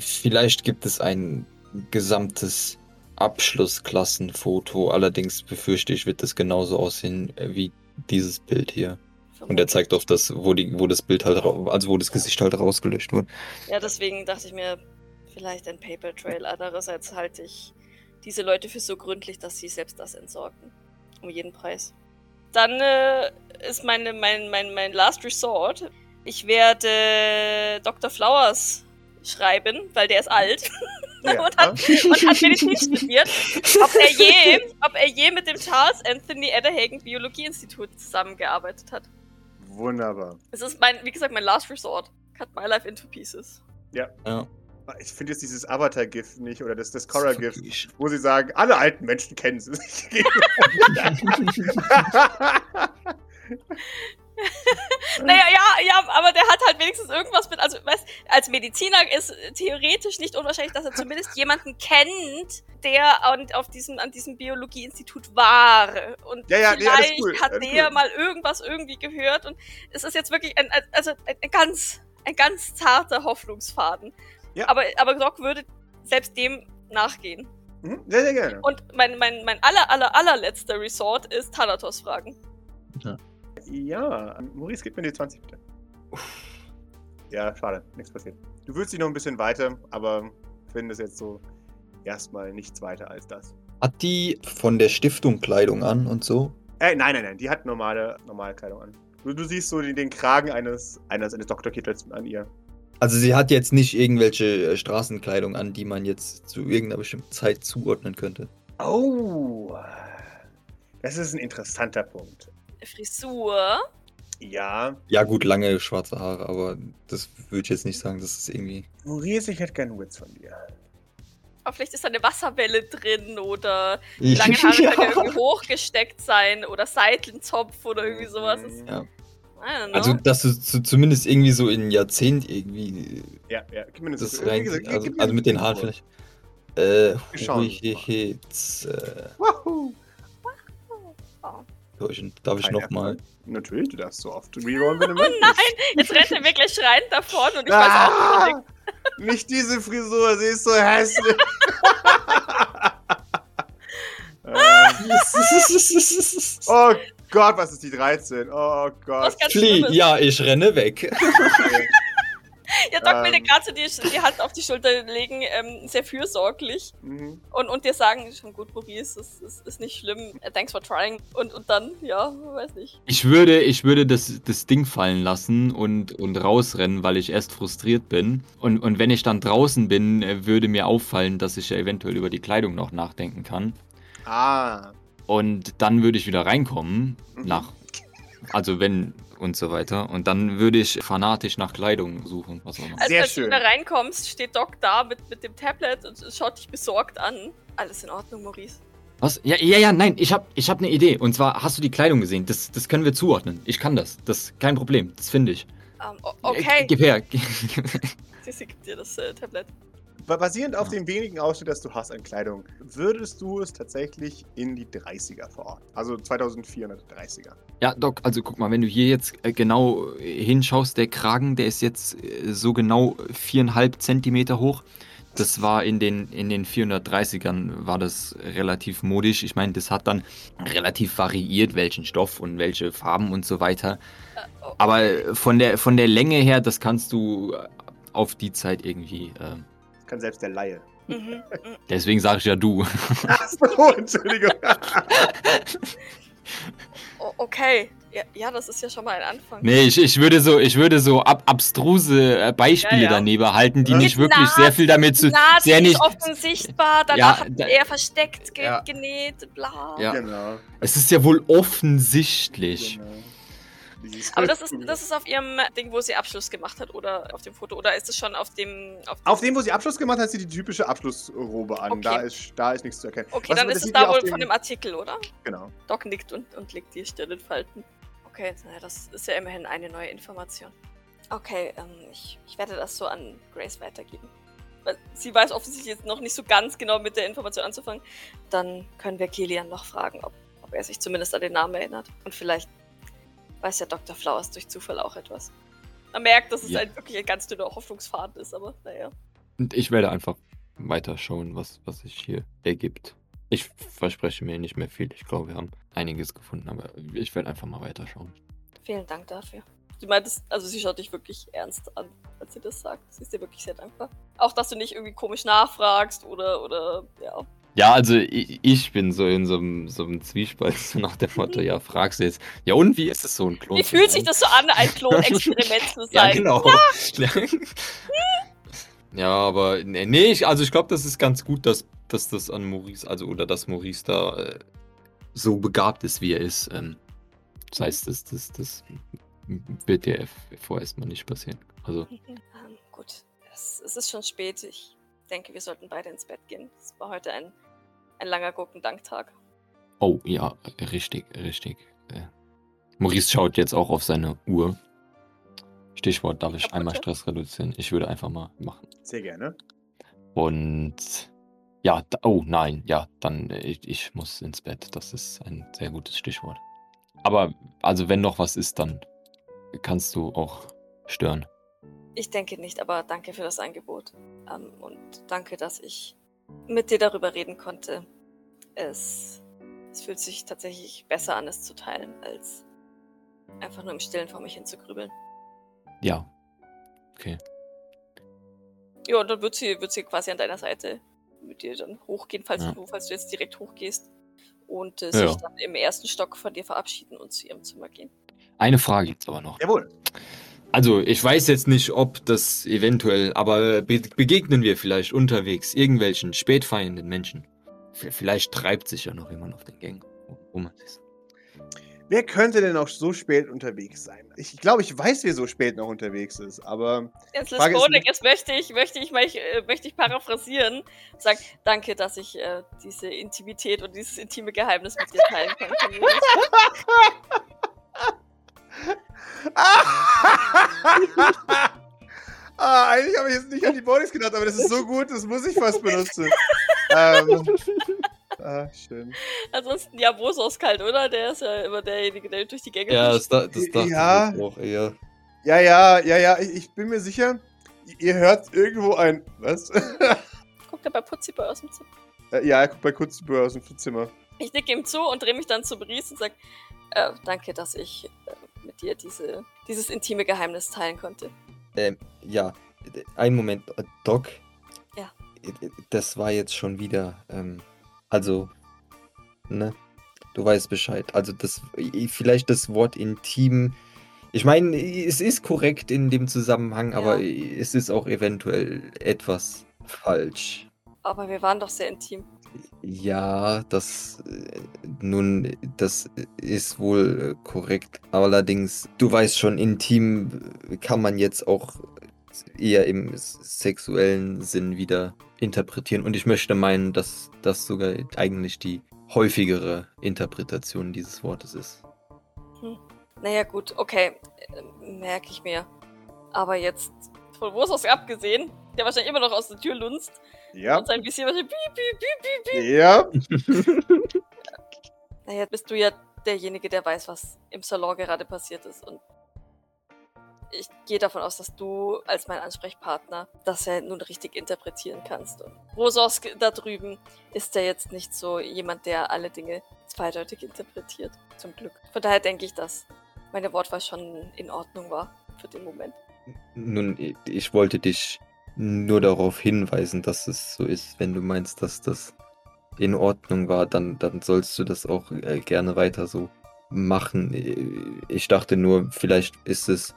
Vielleicht gibt es ein gesamtes Abschlussklassenfoto. Allerdings befürchte ich, wird das genauso aussehen wie dieses Bild hier. Und er zeigt auf das, wo, die, wo das Bild halt, also wo das Gesicht halt rausgelöscht wurde. Ja, deswegen dachte ich mir, vielleicht ein Paper Trail. Andererseits halte ich diese Leute für so gründlich, dass sie selbst das entsorgen. Um jeden Preis. Dann äh, ist meine, mein, mein, mein Last Resort. Ich werde Dr. Flowers schreiben, weil der ist alt ja. und, hat, und hat Medizin studiert, ob er, je, ob er je mit dem Charles Anthony Edderhagen Biologieinstitut zusammengearbeitet hat. Wunderbar. Es ist mein, wie gesagt, mein Last Resort. Cut my life into pieces. Ja. ja. Ich finde jetzt dieses Avatar-GIF nicht oder das, das Korra-GIF, wo sie sagen, alle alten Menschen kennen sie sich. naja, ja, ja, aber der hat halt wenigstens irgendwas mit, also, weißt, als Mediziner ist theoretisch nicht unwahrscheinlich, dass er zumindest jemanden kennt, der an, auf diesem, an diesem Biologieinstitut war. Und ja, ja, vielleicht nee, cool, hat der cool. mal irgendwas irgendwie gehört und es ist jetzt wirklich ein, also ein, ein ganz, ein ganz zarter Hoffnungsfaden. Ja. Aber, aber Doc würde selbst dem nachgehen. Mhm, sehr, sehr gerne. Und mein, mein, mein aller, aller, allerletzter Resort ist Thanatos fragen. Ja. ja, Maurice, gib mir die 20 bitte. Uff. Ja, schade, nichts passiert. Du würdest dich noch ein bisschen weiter, aber findest jetzt so erstmal nichts weiter als das. Hat die von der Stiftung Kleidung an und so? Äh, nein, nein, nein, die hat normale, normale Kleidung an. Du, du siehst so den, den Kragen eines, eines, eines Doktorkittels an ihr. Also sie hat jetzt nicht irgendwelche äh, Straßenkleidung an, die man jetzt zu irgendeiner bestimmten Zeit zuordnen könnte. Oh, das ist ein interessanter Punkt. Frisur? Ja. Ja gut, lange schwarze Haare, aber das würde ich jetzt nicht sagen, das ist irgendwie... Maurice, ich hätte gerne Witz von dir. Aber vielleicht ist da eine Wasserwelle drin oder die langen Haare ja. können irgendwie hochgesteckt sein oder Seitenzopf oder irgendwie sowas. Ja. I don't know. Also, dass du zu, zumindest irgendwie so in ein Jahrzehnt irgendwie Ja, ja, gib mir eine das rein. gesagt, gib- Also, also mit den. Haaren vielleicht. Äh, Wir schauen Hits, äh, Wahoo. Darf ich Kein nochmal? Erfolg. Natürlich, du darfst so oft rerollen, wenn du möchtest. Jetzt rennt er wirklich schreiend davon und ich weiß auch nicht. Ah, nicht diese Frisur, sie ist so hässlich. oh Gott, was ist die 13? Oh Gott. Flieh, ja, ich renne weg. Ja, Doc will dir Ähm. gerade so die, die Hand auf die Schulter legen, ähm, sehr fürsorglich. Mhm. Und, und dir sagen, schon gut, Maurice, das ist, ist nicht schlimm. Uh, Thanks for trying. Und, und dann, ja, weiß nicht. Ich würde, ich würde das, das Ding fallen lassen und, und rausrennen, weil ich erst frustriert bin. Und, und wenn ich dann draußen bin, äh, würde mir auffallen, dass ich ja eventuell über die Kleidung noch nachdenken kann. Ah. Und dann würde ich wieder reinkommen, Mhm. nach, also wenn und so weiter. Und dann würde ich fanatisch nach Kleidung suchen, was auch immer. Als, Sehr als du schön. da reinkommst, steht Doc da mit, mit dem Tablet und schaut dich besorgt an. Alles in Ordnung, Maurice. Was? Ja, ja, ja, nein, ich habe ich hab eine Idee. Und zwar, hast du die Kleidung gesehen? Das, das können wir zuordnen. Ich kann das. Das ist kein Problem. Das finde ich. Ähm, o- Äh, okay. Gib her. Sie, sie gibt dir das äh, Tablet. Ba- Basierend auf Ja. dem wenigen Ausschnitt, das du hast an Kleidung, würdest du es tatsächlich in die 30er verorten. Also 2430er. Ja, Doc, also guck mal, wenn du hier jetzt äh, genau äh, hinschaust, der Kragen, der ist jetzt äh, so genau viereinhalb Zentimeter hoch. Das war in den, in den 430ern war das relativ modisch. Ich meine, das hat dann relativ variiert, welchen Stoff und welche Farben und so weiter. Oh, Aber von der, von der Länge her, das kannst du auf die Zeit irgendwie. Äh, kann selbst der Laie. mhm, mhm. deswegen sage ich ja du. Achso, Entschuldigung. O- okay. Ja, ja, das ist ja schon mal ein Anfang. Nee, ich, ich würde so, ich würde so ab, abstruse äh, Beispiele Ja, ja. daneben halten, die Ja. nicht wirklich Nase- sehr viel damit zu. Nase sehr ist nicht- offen sichtbar, danach Ja, er versteckt ge Ja. genäht, bla. Ja. Genau. Es ist ja wohl offensichtlich. genau. Aber das ist, das ist auf ihrem Ding, wo sie Abschluss gemacht hat, oder auf dem Foto, oder ist es schon auf dem. Auf Auf dem, wo sie Abschluss gemacht hat, hat sie die typische Abschlussrobe an. Okay. Da, ist, da ist nichts zu erkennen. Okay, Was dann ist es da wohl von dem Artikel, oder? Genau. Doc nickt und, und legt die Stirn in Falten. Okay, naja, das ist ja immerhin eine neue Information. Okay, ähm, ich, ich werde das so an Grace weitergeben. Weil sie weiß offensichtlich jetzt noch nicht so ganz genau mit der Information anzufangen. Dann können wir Kilian noch fragen, ob, ob er sich zumindest an den Namen erinnert. Und vielleicht weiß ja Dr. Flowers durch Zufall auch etwas. Man merkt, dass es Ja. ein wirklich ein ganz dünner Hoffnungsfaden ist, aber naja. Und ich werde einfach weiterschauen, was, was sich hier ergibt. Ich verspreche mir nicht mehr viel. Ich glaube, wir haben einiges gefunden, aber ich werde einfach mal weiterschauen. Vielen Dank dafür. Du meintest, also sie schaut dich wirklich ernst an, als sie das sagt. Sie ist dir wirklich sehr dankbar. Auch, dass du nicht irgendwie komisch nachfragst oder, oder, ja. Ja, also ich, ich bin so in so einem, so einem Zwiespalt so nach dem Motto, ja, fragst du jetzt, ja und wie ist es so ein Klon? Wie fühlt sich das so an, ein Klonexperiment zu Ja, sein? genau. ja, aber nee, nee, ich, also ich glaube, das ist ganz gut, dass, dass das an Maurice, also oder dass Maurice da äh, so begabt ist, wie er ist. Ähm, das heißt, das, das, das wird dir vorerst mal nicht passieren. Also, Ähm, gut, es, es ist schon spät. Ich denke, wir sollten beide ins Bett gehen. Es war heute ein, ein langer Gurkendanktag. oh ja, richtig, richtig. Äh, Maurice schaut jetzt auch auf seine Uhr. Stichwort, darf ich einmal Stress reduzieren? Ich würde einfach mal machen. Sehr gerne. Und ja, da, oh nein, ja, dann äh, ich, ich muss ins Bett. Das ist ein sehr gutes Stichwort. Aber also wenn noch was ist, dann kannst du auch stören. Ich denke nicht, aber danke für das Angebot. Ähm, und danke, dass ich mit dir darüber reden konnte. Es, es fühlt sich tatsächlich besser an, es zu teilen, als einfach nur im Stillen vor mich hinzugrübeln. Ja. Okay. Ja, und dann wird sie, wird sie quasi an deiner Seite mit dir dann hochgehen, falls, Ja. du, falls du jetzt direkt hochgehst. Und äh, Ja. sich dann im ersten Stock von dir verabschieden und zu ihrem Zimmer gehen. Eine Frage jetzt aber noch. Jawohl. Also, ich weiß jetzt nicht, ob das eventuell, aber be begegnen wir vielleicht unterwegs irgendwelchen spätfeienden Menschen. V vielleicht treibt sich ja noch jemand auf den Gängen. Wo man ist. Wer könnte denn auch so spät unterwegs sein? Ich glaube, ich weiß, wer so spät noch unterwegs ist, aber Jetzt Frage ist nur- jetzt möchte ich, möchte ich, mal, äh, möchte ich paraphrasieren. Sag, danke, dass ich äh, diese Intimität und dieses intime Geheimnis mit dir teilen konnte. ah, eigentlich habe ich jetzt nicht an die Bodies gedacht, aber das ist so gut, das muss ich fast benutzen. ähm, ah, schön. Ansonsten, ja, Bosos kalt, oder? Der ist ja immer derjenige, der durch die Gänge Ja, das, da- das dachte Ja. ich auch eher. Ja, ja, ja, ja, ich, ich bin mir sicher, ihr hört irgendwo ein. Was? Guckt er bei Putziboy aus dem Zimmer. Äh, ja, er guckt bei Kurzbühr aus dem Zimmer. Ich nicke ihm zu und drehe mich dann zu Brice und sage, äh, danke, dass ich äh, mit dir diese, dieses intime Geheimnis teilen konnte. Ähm, ja, ein Moment, äh, Doc. Ja. Äh, Das war jetzt schon wieder, ähm, also, ne? Du weißt Bescheid. Also das, vielleicht das Wort intim. Ich meine, es ist korrekt in dem Zusammenhang, Ja. aber es ist auch eventuell etwas falsch. Aber wir waren doch sehr intim. Ja, das äh, nun, das ist wohl äh, korrekt. Allerdings, du weißt schon, intim äh, kann man jetzt auch eher im sexuellen Sinn wieder interpretieren. Und ich möchte meinen, dass das sogar eigentlich die häufigere Interpretation dieses Wortes ist. Naja, gut, okay. Merke ich mir. Aber jetzt, von Bosos abgesehen, der wahrscheinlich immer noch aus der Tür lunzt Ja. und sein Visier wahrscheinlich piep, piep, piep, piep, piep. Ja. Naja, bist du ja derjenige, der weiß, was im Salon gerade passiert ist. Und ich gehe davon aus, dass du als mein Ansprechpartner das ja nun richtig interpretieren kannst. Und Rososk da drüben ist ja jetzt nicht so jemand, der alle Dinge zweideutig interpretiert. Zum Glück. Von daher denke ich, dass meine Wortwahl schon in Ordnung war für den Moment. Nun, ich wollte dich nur darauf hinweisen, dass es so ist. Wenn du meinst, dass das in Ordnung war, dann, dann sollst du das auch äh, gerne weiter so machen. Ich dachte nur, vielleicht ist es,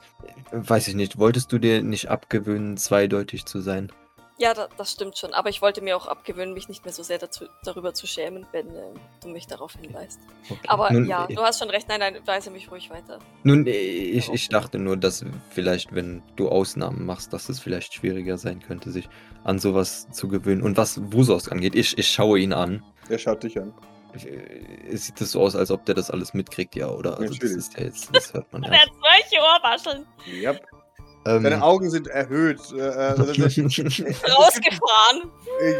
äh, weiß ich nicht, wolltest du dir nicht abgewöhnen, zweideutig zu sein? Ja, da, das stimmt schon. Aber ich wollte mir auch abgewöhnen, mich nicht mehr so sehr dazu, darüber zu schämen, wenn ähm, du mich darauf hinweist. Okay. Aber nun, ja, äh, du hast schon recht. Nein, nein, weise mich ruhig weiter. Nun, äh, ich, ich dachte nur, dass vielleicht, wenn du Ausnahmen machst, dass es vielleicht schwieriger sein könnte, sich an sowas zu gewöhnen. Und was Wusos angeht, ich, ich schaue ihn an. Er schaut dich an. Äh, Sieht das so aus, als ob der das alles mitkriegt, ja, oder? Also das Natürlich. ist ja jetzt, das hört man Der ja. hat solche Ohrwascheln Ähm, Deine Augen sind erhöht. Äh, äh, also rausgefahren.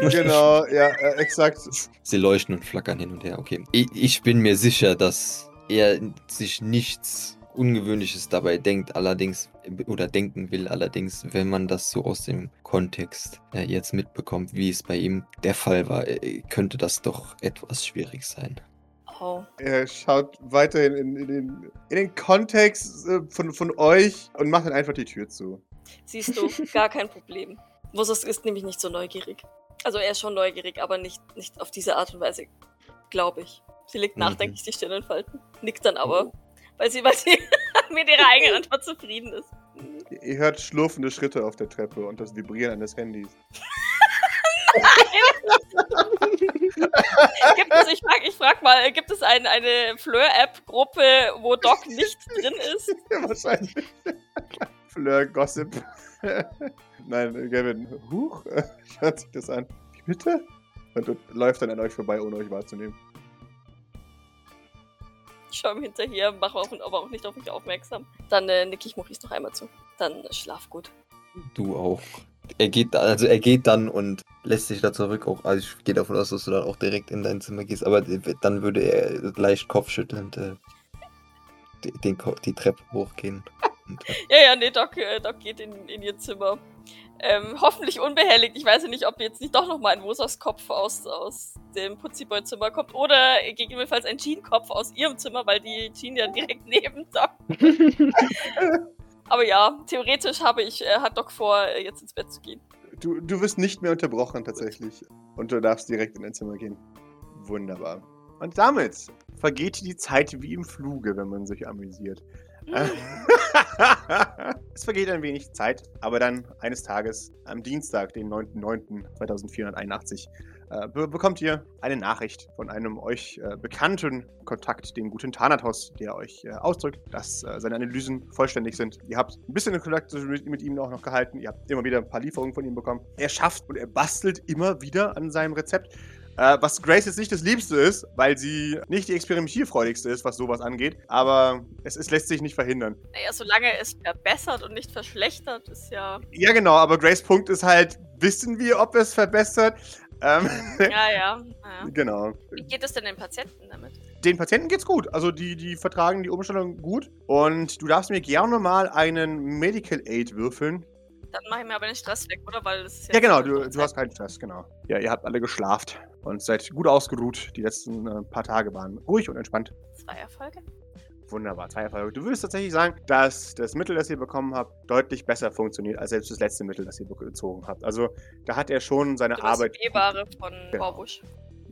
genau, ja, äh, exakt. Sie leuchten und flackern hin und her, okay. Ich, ich bin mir sicher, dass er sich nichts Ungewöhnliches dabei denkt, allerdings, oder denken will, allerdings, wenn man das so aus dem Kontext äh, jetzt mitbekommt, wie es bei ihm der Fall war, äh, könnte das doch etwas schwierig sein. Oh. Er schaut weiterhin in, in, den, in den Kontext äh, von, von euch und macht dann einfach die Tür zu. Siehst du, gar kein Problem. Vosos ist nämlich nicht so neugierig. Also er ist schon neugierig, aber nicht, nicht auf diese Art und Weise, glaube ich. Sie legt Mhm. nachdenklich die Stirn in Falten, nickt dann aber, weil sie, weil sie mit ihrer eigenen Antwort zufrieden ist. Ihr- Ihr hört schlurfende Schritte auf der Treppe und das Vibrieren eines Handys. Gibt es, ich frag, ich frag mal, gibt es ein, eine Fleur-App-Gruppe, wo Doc nicht drin ist? Ja, wahrscheinlich. Fleur Gossip. Nein, Gavin, huch, schaut sich das an. Wie bitte? Und, und läuft dann an euch vorbei, ohne euch wahrzunehmen. Ich schaue ihm hinterher, mache auch, aber auch nicht auf mich aufmerksam. Dann äh, nicke ich Maurice noch einmal zu. Dann äh, schlaf gut. Du auch. Er geht, also er geht dann und lässt sich da zurück auch. Also ich gehe davon aus, dass du dann auch direkt in dein Zimmer gehst, aber dann würde er leicht kopfschüttelnd äh, die- den, Ko- die Treppe hochgehen. Und, äh, Ja, ja, nee, Doc, äh, Doc geht in, in ihr Zimmer. Ähm, hoffentlich unbehelligt. Ich weiß ja nicht, ob jetzt nicht doch nochmal ein Wosas Kopf aus, aus dem Putziboy-Zimmer kommt oder gegebenenfalls ein Jean-Kopf aus ihrem Zimmer, weil die Jean ja direkt neben Doc. Aber ja, theoretisch habe ich, äh, hat Doc vor, äh, jetzt ins Bett zu gehen. Du, du wirst nicht mehr unterbrochen, tatsächlich. Und du darfst direkt in dein Zimmer gehen. Wunderbar. Und damit vergeht die Zeit wie im Fluge, wenn man sich amüsiert. es vergeht ein wenig Zeit, aber dann eines Tages, am Dienstag, den 9.9.2481, äh, be bekommt ihr eine Nachricht von einem euch äh, bekannten Kontakt, dem guten Thanatos, der euch äh, ausdrückt, dass äh, seine Analysen vollständig sind. Ihr habt ein bisschen in Kontakt mit, mit ihm auch noch gehalten. Ihr habt immer wieder ein paar Lieferungen von ihm bekommen. Er schafft und er bastelt immer wieder an seinem Rezept. Äh, was Grace jetzt nicht das Liebste ist, weil sie nicht die experimentierfreudigste ist, was sowas angeht. Aber es, es lässt sich nicht verhindern. Naja, solange es verbessert und nicht verschlechtert, ist ja. Ja, genau, aber Grace Punkt ist halt, wissen wir, ob es verbessert? Ähm, Ja, ja. ja. genau. Wie geht es denn den Patienten damit? Den Patienten geht's gut. Also die, die vertragen die Umstellung gut. Und du darfst mir gerne mal einen Medical Aid würfeln. Dann mache ich mir aber den Stress weg, oder? Weil das Ja, genau, du, du hast keinen Stress, genau. Ja, ihr habt alle geschlaft und seid gut ausgeruht. Die letzten äh, paar Tage waren ruhig und entspannt. zwei Erfolge. Wunderbar, zwei Erfolge. Du würdest tatsächlich sagen, dass das Mittel, das ihr bekommen habt, deutlich besser funktioniert als selbst das letzte Mittel, das ihr bezogen habt. Also da hat er schon seine Das Arbeit. B-Ware von Genau. Vorbusch.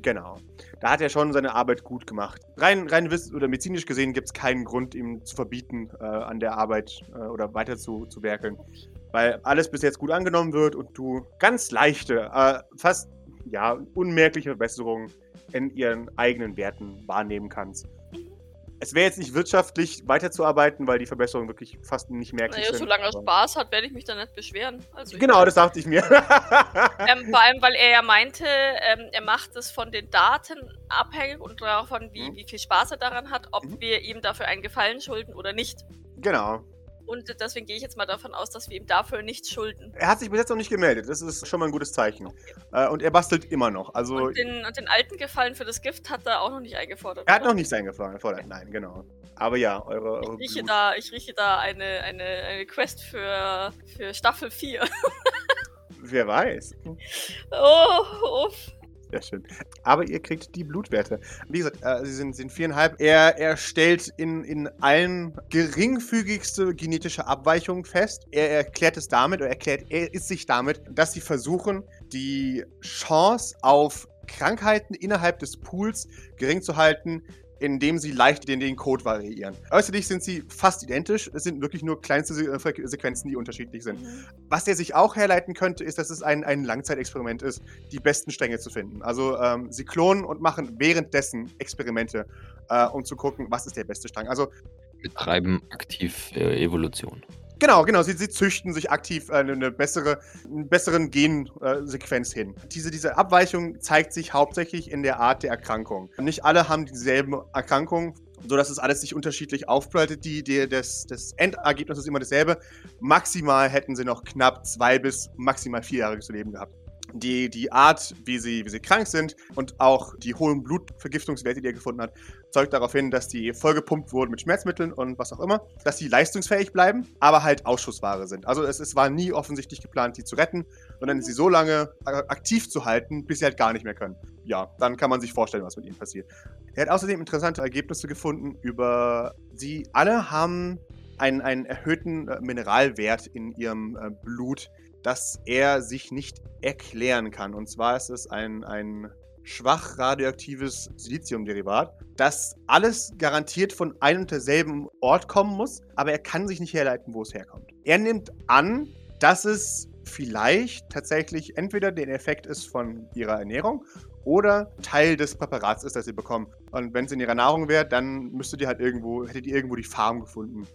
Genau. Da hat er schon seine Arbeit gut gemacht. Rein, rein wiss- oder medizinisch gesehen gibt es keinen Grund, ihm zu verbieten, äh, an der Arbeit äh, oder weiter zu, zu werkeln. Weil alles bis jetzt gut angenommen wird und du ganz leichte, äh, fast ja, unmerkliche Verbesserungen in ihren eigenen Werten wahrnehmen kannst. Es wäre jetzt nicht wirtschaftlich weiterzuarbeiten, weil die Verbesserungen wirklich fast nicht merklich Naja, sind. solange er Spaß hat, werde ich mich da nicht beschweren. Also Genau, das dachte ich mir. Ähm, vor allem, weil er ja meinte, ähm, er macht es von den Daten abhängig und davon, wie, Mhm. wie viel Spaß er daran hat, ob Mhm. wir ihm dafür einen Gefallen schulden oder nicht. genau. Und deswegen gehe ich jetzt mal davon aus, dass wir ihm dafür nichts schulden. Er hat sich bis jetzt noch nicht gemeldet. Das ist schon mal ein gutes Zeichen. Äh, und er bastelt immer noch. Also Und den, und den alten Gefallen für das Gift hat er auch noch nicht eingefordert. Er hat oder? noch nicht sein Gefallen gefordert, nein, genau. Aber ja, eure, eure Ich rieche Blut- da, ich rieche da eine, eine, eine Quest für, für Staffel 4. Wer weiß. Oh, uff. Sehr schön. Aber ihr kriegt die Blutwerte. Wie gesagt, äh, sie sind, sind viereinhalb. Er, er stellt in, in allen geringfügigste genetische Abweichungen fest. Er erklärt es damit, oder erklärt er ist sich damit, dass sie versuchen, die Chance auf Krankheiten innerhalb des Pools gering zu halten, indem sie leicht den, den Code variieren. Äußerlich sind sie fast identisch. Es sind wirklich nur kleinste Se Frequ- Sequenzen, die unterschiedlich sind. Mhm. Was er sich auch herleiten könnte, ist, dass es ein, ein Langzeitexperiment ist, die besten Stränge zu finden. Also ähm, sie klonen und machen währenddessen Experimente, äh, um zu gucken, was ist der beste Strang. Also Betreiben aktiv äh, Evolution. Genau, genau, sie, sie züchten sich aktiv äh, eine, bessere, einen besseren Gensequenz hin. Diese, diese Abweichung zeigt sich hauptsächlich in der Art der Erkrankung. Nicht alle haben dieselben Erkrankungen, sodass es alles sich unterschiedlich aufbreitet. Die, die, das, das Endergebnis ist immer dasselbe. Maximal hätten sie noch knapp zwei bis maximal vier Jahre zu leben gehabt. Die, die Art, wie sie, wie sie krank sind und auch die hohen Blutvergiftungswerte, die er gefunden hat, zeugt darauf hin, dass die vollgepumpt wurden mit Schmerzmitteln und was auch immer, dass sie leistungsfähig bleiben, aber halt Ausschussware sind. Also es, es war nie offensichtlich geplant, die zu retten, sondern sie so lange aktiv zu halten, bis sie halt gar nicht mehr können. Ja, dann kann man sich vorstellen, was mit ihnen passiert. Er hat außerdem interessante Ergebnisse gefunden über, sie alle haben einen, einen erhöhten äh, Mineralwert in ihrem äh, Blut, dass er sich nicht erklären kann. Und zwar ist es ein, ein schwach radioaktives Siliziumderivat, das alles garantiert von einem und derselben Ort kommen muss, aber er kann sich nicht herleiten, wo es herkommt. Er nimmt an, dass es vielleicht tatsächlich entweder der Effekt ist von ihrer Ernährung oder Teil des Präparats ist, das sie bekommen. Und wenn es in ihrer Nahrung wäre, dann müsstet ihr halt irgendwo, hättet ihr irgendwo die Farm gefunden,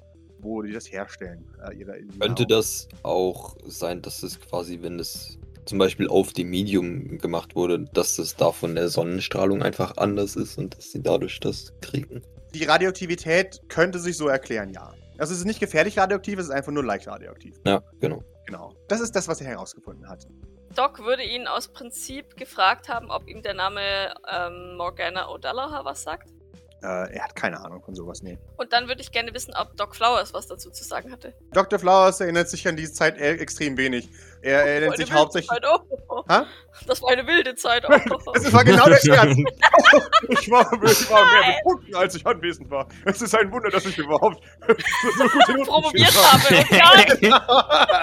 wo die das herstellen. Äh, ihre, ihre Könnte das auch sein, dass es quasi, wenn es zum Beispiel auf dem Medium gemacht wurde, dass es da von der Sonnenstrahlung einfach anders ist und dass sie dadurch das kriegen? Die Radioaktivität könnte sich so erklären, ja. Also es ist nicht gefährlich radioaktiv, es ist einfach nur leicht radioaktiv. Ja, genau. Genau. Das ist das, was er herausgefunden hat. Doc würde ihn aus Prinzip gefragt haben, ob ihm der Name ähm, Morgana O'Dallaher was sagt. Äh, er hat keine Ahnung von sowas, nee. Und dann würde ich gerne wissen, ob Doc Flowers was dazu zu sagen hatte. Dr. Flowers erinnert sich an diese Zeit e- extrem wenig. Er Das erinnert sich hauptsächlich. Zeit, oh. Das war eine wilde Zeit. Oh. Das war genau der Scherz. ich war, ich war mehr betrunken, als ich anwesend war. Es ist ein Wunder, dass ich überhaupt so gute Noten promoviert habe. Oh habe. Gott,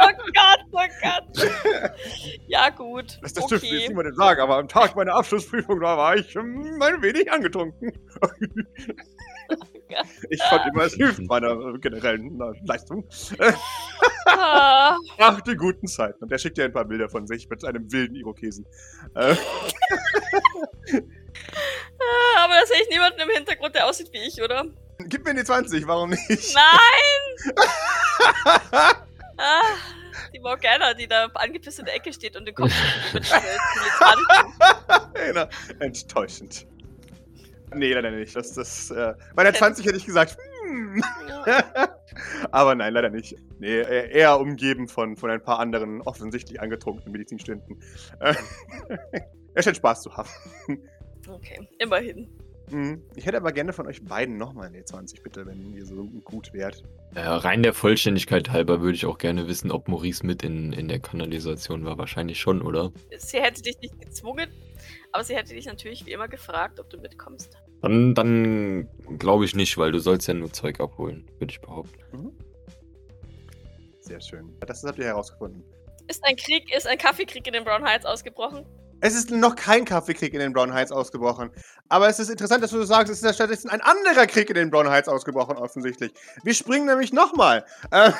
oh Gott, oh Gott. Ja, gut. Das, das dürfte jetzt Okay. niemandem sagen, aber am Tag meiner Abschlussprüfung da war ich ein wenig angetrunken. Ich fand immer, es hilft meiner äh, generellen Leistung. Ah, Ach, die guten Zeiten. Und er schickt dir ein paar Bilder von sich mit einem wilden Irokesen. Äh, ah, aber da sehe ich niemanden im Hintergrund, der aussieht wie ich, oder? gib mir die 20, warum nicht? Nein! Ah, die Morgana, die da angepisst in der Ecke steht und den Kopf. Militant. genau. Enttäuschend. Nee, leider nicht. Das, das, äh, bei der 20 hätte ich gesagt, hm. Aber nein, leider nicht. Nee, eher eher umgeben von, von ein paar anderen offensichtlich angetrunkenen Medizinstudenten. Äh, Er scheint Spaß zu haben. Okay, immerhin. Mhm. Ich hätte aber gerne von euch beiden nochmal eine 20, bitte, wenn ihr so gut wärt. Äh, rein der Vollständigkeit halber würde ich auch gerne wissen, ob Maurice mit in, in der Kanalisation war. Wahrscheinlich schon, oder? Sie hätte dich nicht gezwungen, aber sie hätte dich natürlich wie immer gefragt, ob du mitkommst. Dann, dann glaube ich nicht, weil du sollst ja nur Zeug abholen, würde ich behaupten. Sehr schön. Das habt ihr herausgefunden. Ist ein Krieg, ist ein Kaffeekrieg in den Brown Heights ausgebrochen? Es ist noch kein Kaffeekrieg in den Brown Heights ausgebrochen. Aber es ist interessant, dass du sagst, es ist stattdessen ein anderer Krieg in den Brown Heights ausgebrochen, offensichtlich. Wir springen nämlich nochmal. Äh,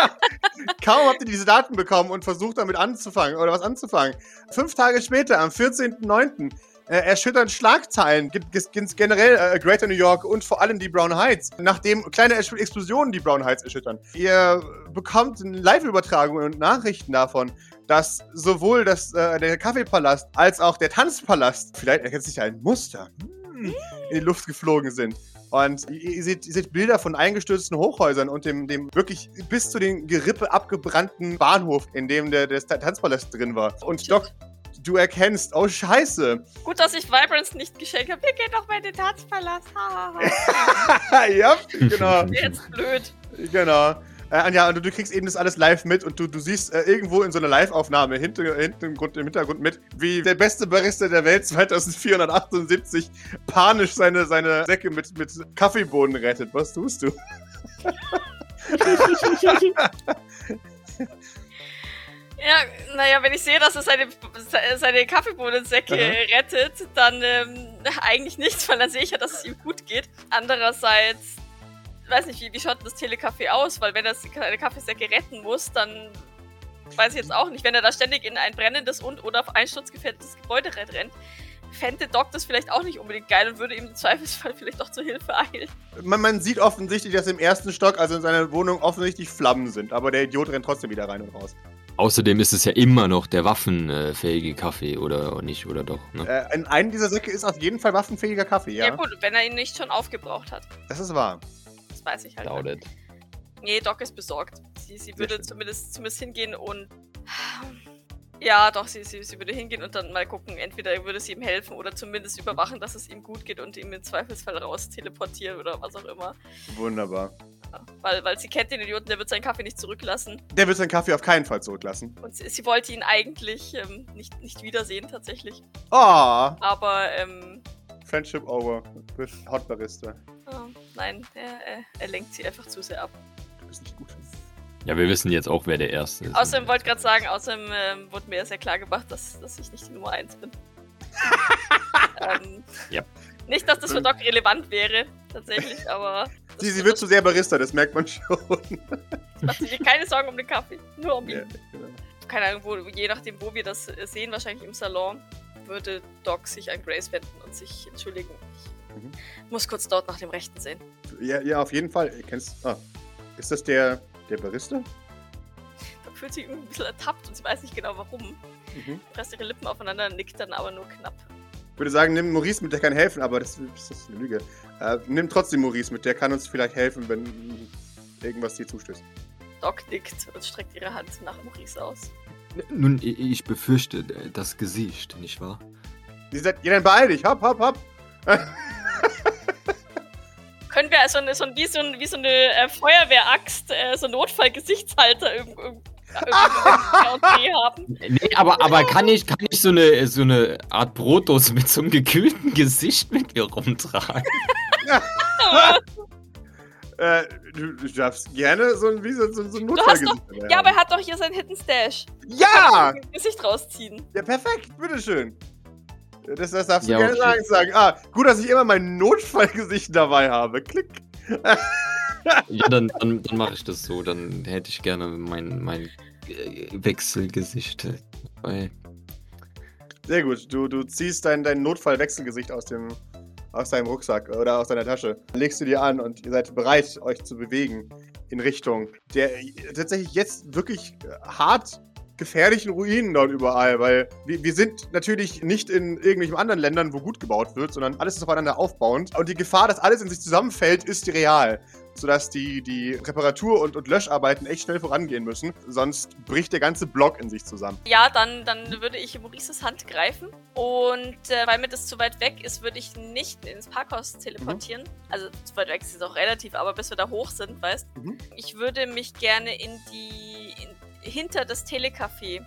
Kaum habt ihr diese Daten bekommen und versucht damit anzufangen oder was anzufangen. Fünf Tage später, am 14.09., äh, erschüttern Schlagzeilen, generell äh, Greater New York und vor allem die Brown Heights, nachdem kleine Ex- Explosionen die Brown Heights erschüttern. Ihr bekommt Live-Übertragungen und Nachrichten davon, dass sowohl das, äh, der Kaffeepalast als auch der Tanzpalast, vielleicht erkennt sich ein Muster, hm, in die Luft geflogen sind. Und ihr, seht, ihr seht Bilder von eingestürzten Hochhäusern und dem, dem wirklich bis zu den Gerippe abgebrannten Bahnhof, in dem der, der Tanzpalast drin war. Und Doc, du erkennst, oh Scheiße. Gut, dass ich Vibrance nicht geschenkt habe. Wir gehen doch mal in den Tanzpalast. Ja, genau. Jetzt blöd. Genau. Äh, Anja, und du kriegst eben das alles live mit und du, du siehst äh, irgendwo in so einer Live-Aufnahme hinter, hinter im, Grund, im Hintergrund mit, wie der beste Barista der Welt 2478 panisch seine, seine Säcke mit, mit Kaffeebohnen rettet. Was tust du? Ja, naja, wenn ich sehe, dass er seine, seine Kaffeebohnensäcke rettet, dann ähm, eigentlich nichts, weil dann sehe ich ja, dass es ihm gut geht. Andererseits, weiß nicht, wie, wie schaut das Telecafé aus? Weil wenn er seine Kaffeesäcke retten muss, dann weiß ich jetzt auch nicht, wenn er da ständig in ein brennendes und oder auf einsturzgefährdetes Gebäude rennt, fände Doc das vielleicht auch nicht unbedingt geil und würde ihm im Zweifelsfall vielleicht auch zur Hilfe eilen. Man, man sieht offensichtlich, dass im ersten Stock, also in seiner Wohnung, offensichtlich Flammen sind, aber der Idiot rennt trotzdem wieder rein und raus. Außerdem ist es ja immer noch der waffenfähige Kaffee, oder nicht, oder doch? Ne? Äh, in einem dieser Säcke ist auf jeden Fall waffenfähiger Kaffee, Ja. ja. gut, wenn er ihn nicht schon aufgebraucht hat. Das ist wahr. Weiß ich halt. Doubt nicht. it. Nee, Doc ist besorgt. Sie, sie würde zumindest, zumindest hingehen und. Ja, doch, sie, sie, sie würde hingehen und dann mal gucken. Entweder würde sie ihm helfen oder zumindest überwachen, dass es ihm gut geht und ihm im Zweifelsfall raus teleportieren oder was auch immer. Wunderbar. Ja, weil, weil sie kennt den Idioten, der wird seinen Kaffee nicht zurücklassen. Der wird seinen Kaffee auf keinen Fall zurücklassen. Und sie, sie wollte ihn eigentlich ähm, nicht, nicht wiedersehen, tatsächlich. Oh, Aber, ähm, Friendship over with Hot Barista. oh, nein, er, er, lenkt sie einfach zu sehr ab. Du bist nicht gut. Ja, wir wissen jetzt auch, wer der Erste ist. Außerdem wollte ich gerade sagen, außerdem ähm, wurde mir sehr klar gemacht, dass, dass ich nicht die Nummer 1 bin. ähm, Ja. Nicht, dass das für Doc relevant wäre, tatsächlich, aber Sie, sie wird zu sehr Barista, das merkt man schon. macht sich mir keine Sorgen um den Kaffee, nur um ihn. Ja, genau. Keine Ahnung, wo, je nachdem, wo wir das sehen, wahrscheinlich im Salon, würde Doc sich an Grace wenden und sich entschuldigen. Ich Mhm. muss kurz dort nach dem Rechten sehen. ja, ja, auf jeden Fall. Ihr kennst. Ah, ist das der, der Barista? Doc fühlt sich irgendwie ein bisschen ertappt und sie weiß nicht genau warum. Mhm. Presst ihre Lippen aufeinander, nickt dann aber nur knapp. Ich würde sagen, nimm Maurice mit, der kann helfen, aber das, das ist eine Lüge. Äh, nimm trotzdem Maurice mit, der kann uns vielleicht helfen, wenn irgendwas dir zustößt. Doc nickt und streckt ihre Hand nach Maurice aus. Nun, i- ich befürchte äh, das Gesicht, nicht wahr? Sie sagt, ja, dann beeil dich, hopp, hopp, hopp. Können wir also eine, so ein, wie, so ein, wie so eine äh, Feuerwehraxt, äh, so einen Notfallgesichtshalter irgendwo irgendwie haben? Nee, aber, aber kann ich, kann ich so, eine, so eine Art Brotdose mit so einem gekühlten Gesicht mit mir rumtragen? Äh, du, du darfst gerne so ein, wie so, so, so ein Du hast Notfallgesicht dabei Ja, aber er hat doch hier seinen Hidden Stash. Ja! Kann ich ein Gesicht rausziehen. Ja, perfekt, bitteschön. Das, das darfst du Ja, gerne okay. sagen. Ah, gut, dass ich immer mein Notfallgesicht dabei habe. Klick. Ja, dann, dann, dann mache ich das so. Dann hätte ich gerne mein, mein äh, Wechselgesicht dabei. Sehr gut. Du, du ziehst dein, dein Notfallwechselgesicht aus dem aus deinem Rucksack oder aus deiner Tasche. Legst du dir an und ihr seid bereit, euch zu bewegen in Richtung der tatsächlich jetzt wirklich hart gefährlichen Ruinen dort überall, weil wir, wir, sind natürlich nicht in irgendwelchen anderen Ländern, wo gut gebaut wird, sondern alles ist aufeinander aufbauend. Und die Gefahr, dass alles in sich zusammenfällt, ist real. Sodass die, die Reparatur- und, und Löscharbeiten echt schnell vorangehen müssen. Sonst bricht der ganze Block in sich zusammen. Ja, dann, dann würde ich Maurices Hand greifen. Und äh, weil mir das zu weit weg ist, würde ich nicht ins Parkhaus teleportieren. Mhm. Also zu weit weg ist es auch relativ, aber bis wir da hoch sind, weißt mhm. Ich würde mich gerne in die. In hinter das Telecafé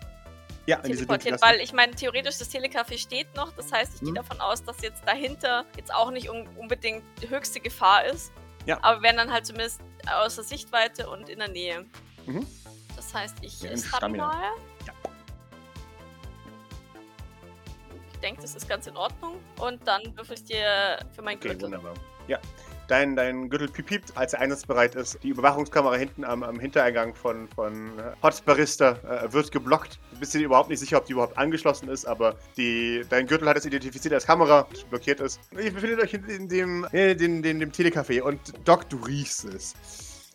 ja, teleportieren, weil ich meine, theoretisch das Telecafé steht noch, das heißt, ich mhm. gehe davon aus, dass jetzt dahinter jetzt auch nicht un unbedingt die höchste Gefahr ist. Ja. Aber werden dann halt zumindest außer Sichtweite und in der Nähe. Mhm. Das heißt, ich ja, mal. Ja. Ich denke, das ist ganz in Ordnung. Und dann würfel ich dir für mein okay, Gürtel. Wunderbar. Ja, dein, dein Gürtel piept, als er einsatzbereit ist. Die Überwachungskamera hinten am, am Hintereingang von, von Hot Barista äh, wird geblockt. Du bist dir überhaupt nicht sicher, ob die überhaupt angeschlossen ist, aber die, dein Gürtel hat es identifiziert als Kamera, die blockiert ist. Ihr befindet euch in, dem, in dem, dem, dem Telecafé und Doc, du riechst es.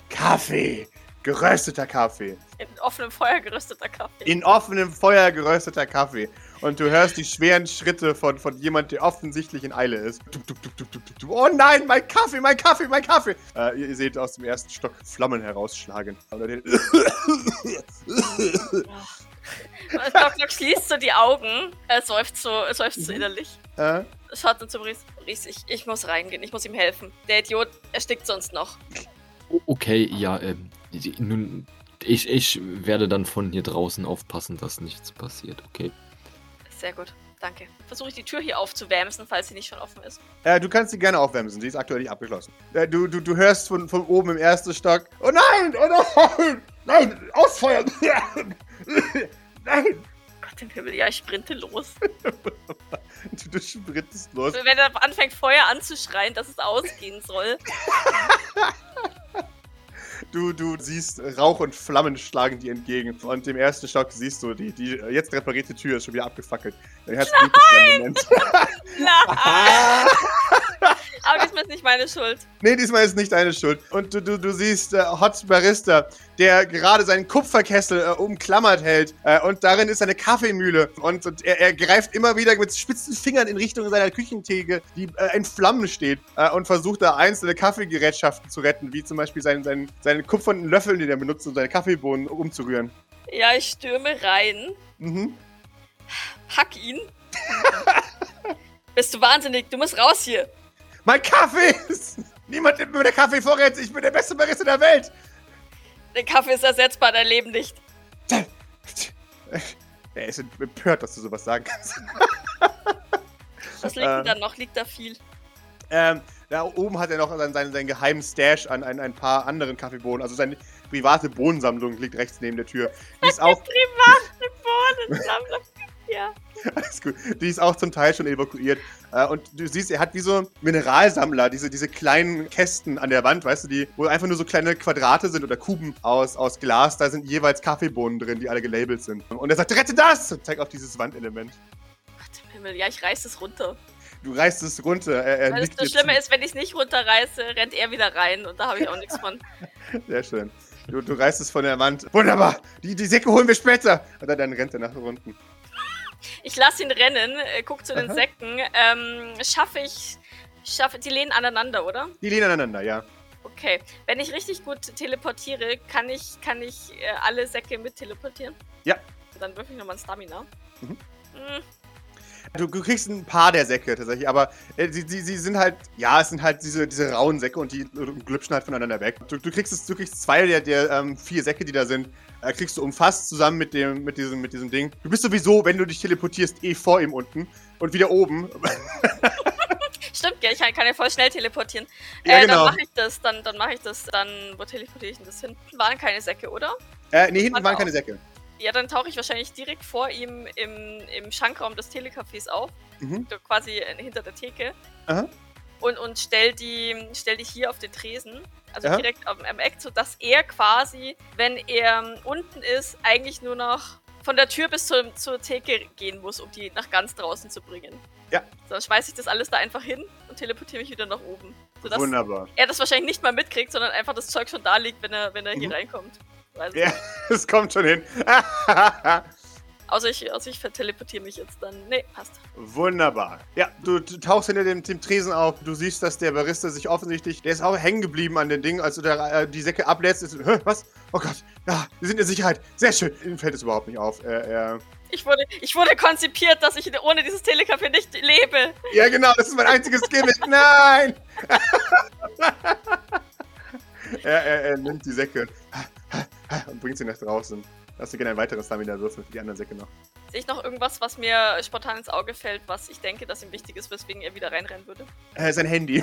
Kaffee! Gerösteter Kaffee. In offenem Feuer gerösteter Kaffee. In offenem Feuer gerösteter Kaffee und du hörst die schweren Schritte von, von jemand, der offensichtlich in Eile ist. Oh nein, mein Kaffee, mein Kaffee, mein Kaffee! Äh, ihr, ihr, seht aus dem ersten Stock Flammen herausschlagen. Doc Doc schließt so die Augen, er seufzt so, er seufzt so mhm. innerlich. Äh? Schaut dann zu Maurice. Maurice, ich, ich muss reingehen, ich muss ihm helfen. Der Idiot erstickt sonst noch. Okay, ja, ähm, nun, ich, ich werde dann von hier draußen aufpassen, dass nichts passiert, okay? Sehr gut. Danke. Versuche ich die Tür hier aufzuwämsen, falls sie nicht schon offen ist. Äh, du kannst sie gerne aufwämsen. Sie ist aktuell nicht abgeschlossen. Äh, du, du, du hörst von, von oben im ersten Stock. Oh nein! Oh nein! Nein! Ausfeuern! nein! Gott im Himmel, ja, ich sprinte los. du, du sprintest los. Wenn er anfängt, Feuer anzuschreien, dass es ausgehen soll. Du, du siehst Rauch und Flammen schlagen dir entgegen. Und im ersten Stock siehst du, die, die jetzt reparierte Tür ist schon wieder abgefackelt. Dein Herz Nein! Nein! Aber diesmal ist nicht meine Schuld. Nee, diesmal ist nicht deine Schuld. Und du, du, du siehst äh, Hot Barista, der gerade seinen Kupferkessel äh, umklammert hält. Äh, und darin ist eine Kaffeemühle. Und, und er, er, greift immer wieder mit spitzen Fingern in Richtung seiner Küchentheke, die äh, in Flammen steht. Äh, und versucht da einzelne Kaffeegerätschaften zu retten, wie zum Beispiel seinen, seinen, seinen kupfernen Löffel, den er benutzt, um seine Kaffeebohnen umzurühren. Ja, ich stürme rein. Mhm. Hack ihn. Bist du wahnsinnig? Du musst raus hier. Mein Kaffee! Niemand nimmt mir der Kaffee vorrätig. Ich bin der beste Barista der Welt. Der Kaffee ist ersetzbar, dein Leben nicht. Er ist empört, dass du sowas sagen kannst. Was liegt denn da noch? Liegt da viel? Ähm, da oben hat er noch seinen, seinen, seinen geheimen Stash an ein, ein paar anderen Kaffeebohnen. Also seine private Bohnensammlung liegt rechts neben der Tür. Die ist auch private Bohnensammlung. Ja. Alles gut. Die ist auch zum Teil schon evakuiert. Äh, und du siehst, er hat wie so Mineralsammler, diese, diese kleinen Kästen an der Wand, weißt du, die, wo einfach nur so kleine Quadrate sind oder Kuben aus, aus Glas. Da sind jeweils Kaffeebohnen drin, die alle gelabelt sind. Und er sagt, rette das! Und zeigt auf dieses Wandelement. Gott im Himmel, ja, ich reiß es runter. Du reißt es runter. Er, er das Schlimme ist, wenn ich es nicht runterreiße, rennt er wieder rein und da habe ich auch nichts von. Sehr schön. Du, du reißt es von der Wand. Wunderbar! Die, die Säcke holen wir später! Und dann rennt er nach unten. Ich lasse ihn rennen, äh, guck zu den Aha. Säcken. Ähm, schaffe ich. Schaffe, die lehnen aneinander, oder? Die lehnen aneinander, ja. Okay. Wenn ich richtig gut teleportiere, kann ich, kann ich äh, alle Säcke mit teleportieren? Ja. Dann würfel ich nochmal ein Stamina. Mhm. Hm. Du, du, kriegst ein paar der Säcke tatsächlich, aber äh, sie, sie, sie, sind halt, ja, es sind halt diese, diese rauen Säcke und die glüpschen halt voneinander weg. Du, du kriegst, es, du kriegst zwei der, der ähm, vier Säcke, die da sind, äh, kriegst du umfasst zusammen mit dem, mit diesem, mit diesem Ding. Du bist sowieso, wenn du dich teleportierst, eh vor ihm unten und wieder oben. Stimmt, ja, ich kann ja voll schnell teleportieren. Ja, äh, genau. Dann mache ich das, dann, dann mache ich das. Dann, wo teleportiere ich denn das hin? Waren keine Säcke, oder? Äh, nee, hinten waren keine Säcke. Ja, dann tauche ich wahrscheinlich direkt vor ihm im, im Schankraum des Telecafés auf. Mhm. Quasi hinter der Theke. Aha. Und, und stell, die, stell die hier auf den Tresen. Also Aha. direkt am, am Eck, sodass er quasi, wenn er unten ist, eigentlich nur noch von der Tür bis zur, zur Theke gehen muss, um die nach ganz draußen zu bringen. Ja. Dann schmeiße ich das alles da einfach hin und teleportiere mich wieder nach oben. Sodass Wunderbar. er das wahrscheinlich nicht mal mitkriegt, sondern einfach das Zeug schon da liegt, wenn er, wenn er hier Mhm. reinkommt. Also, Ja, es kommt schon hin. außer, ich, außer ich verteleportiere mich jetzt dann. Nee, passt. Wunderbar. Ja, du, du tauchst hinter dem, dem Tresen auf. Du siehst, dass der Barista sich offensichtlich, der ist auch hängen geblieben an den Ding, als du da, äh, die Säcke ablädst. Ist, Hä, was? Oh Gott, ja, wir sind in Sicherheit. Sehr schön. Ihm fällt es überhaupt nicht auf. Äh, er, Ich wurde, ich wurde konzipiert, dass ich ohne dieses Telecafé nicht lebe. ja, genau, das ist mein einziges Gimmick. Nein! er, er, er nimmt die Säcke und bringt sie nach draußen. Hast du gerne ein weiteres Stamina-Würfel für die anderen Säcke noch? Sehe ich noch irgendwas, was mir spontan ins Auge fällt, was ich denke, dass ihm wichtig ist, weswegen er wieder reinrennen würde? Äh, sein Handy.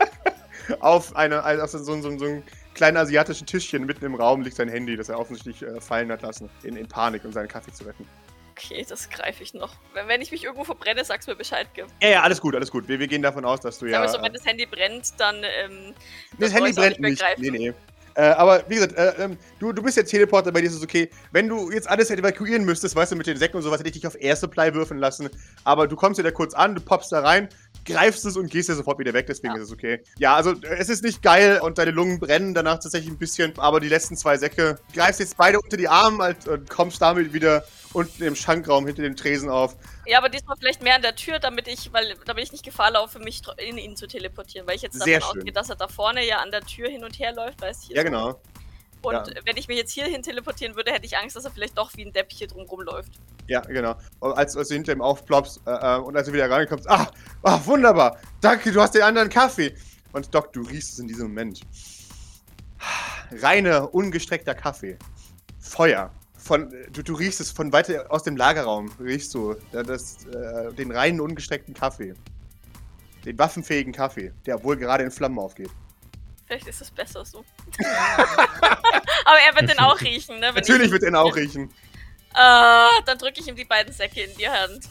auf einer, also auf so, so, so, so einem kleinen asiatischen Tischchen mitten im Raum liegt sein Handy, das er offensichtlich äh, fallen hat lassen, in, in Panik, um seinen Kaffee zu retten. Okay, das greife ich noch. Wenn, wenn ich mich irgendwo verbrenne, sag's mir Bescheid. Gib. Ja, ja, alles gut, alles gut. Wir, wir gehen davon aus, dass du ja. Sag mal so, äh, wenn das Handy brennt, dann ähm, das soll Handy brennt nicht. greifen. Nee, nee. Äh, aber wie gesagt, äh, ähm, du, du bist jetzt Teleporter, bei dir ist es okay. Wenn du jetzt alles evakuieren müsstest, weißt du, mit den Säcken und sowas, hätte ich dich auf Air Supply würfeln lassen. Aber du kommst dir da kurz an, du poppst da rein, greifst es und gehst ja sofort wieder weg, deswegen Ja. ist es okay. Ja, also äh, es ist nicht geil und deine Lungen brennen danach tatsächlich ein bisschen, aber die letzten zwei Säcke greifst jetzt beide unter die Arme halt, und kommst damit wieder unten im Schankraum hinter dem Tresen auf. Ja, aber diesmal vielleicht mehr an der Tür, damit ich, weil damit ich nicht Gefahr laufe, mich in ihn zu teleportieren, weil ich jetzt davon ausgehe, dass er da vorne ja an der Tür hin und her läuft, weißt du? Ja, so. genau. Und Ja. wenn ich mich jetzt hierhin teleportieren würde, hätte ich Angst, dass er vielleicht doch wie ein Depp hier drum rumläuft. Ja, genau. Und als, als du hinter ihm aufploppst äh, äh, und als du wieder reinkommst, ah, ah, wunderbar, danke, du hast den anderen Kaffee. Und Doc, du riechst es in diesem Moment. Reiner, ungestreckter Kaffee. Feuer. Von, du, du riechst es von weiter aus dem Lagerraum, riechst du da- das, äh, den reinen, ungestreckten Kaffee. Den waffenfähigen Kaffee, der wohl gerade in Flammen aufgeht. Vielleicht ist es besser so. aber er wird den auch riechen, ne? wenn Natürlich ich, wird er ihn auch riechen. Ah, dann drücke ich ihm die beiden Säcke in die Hand.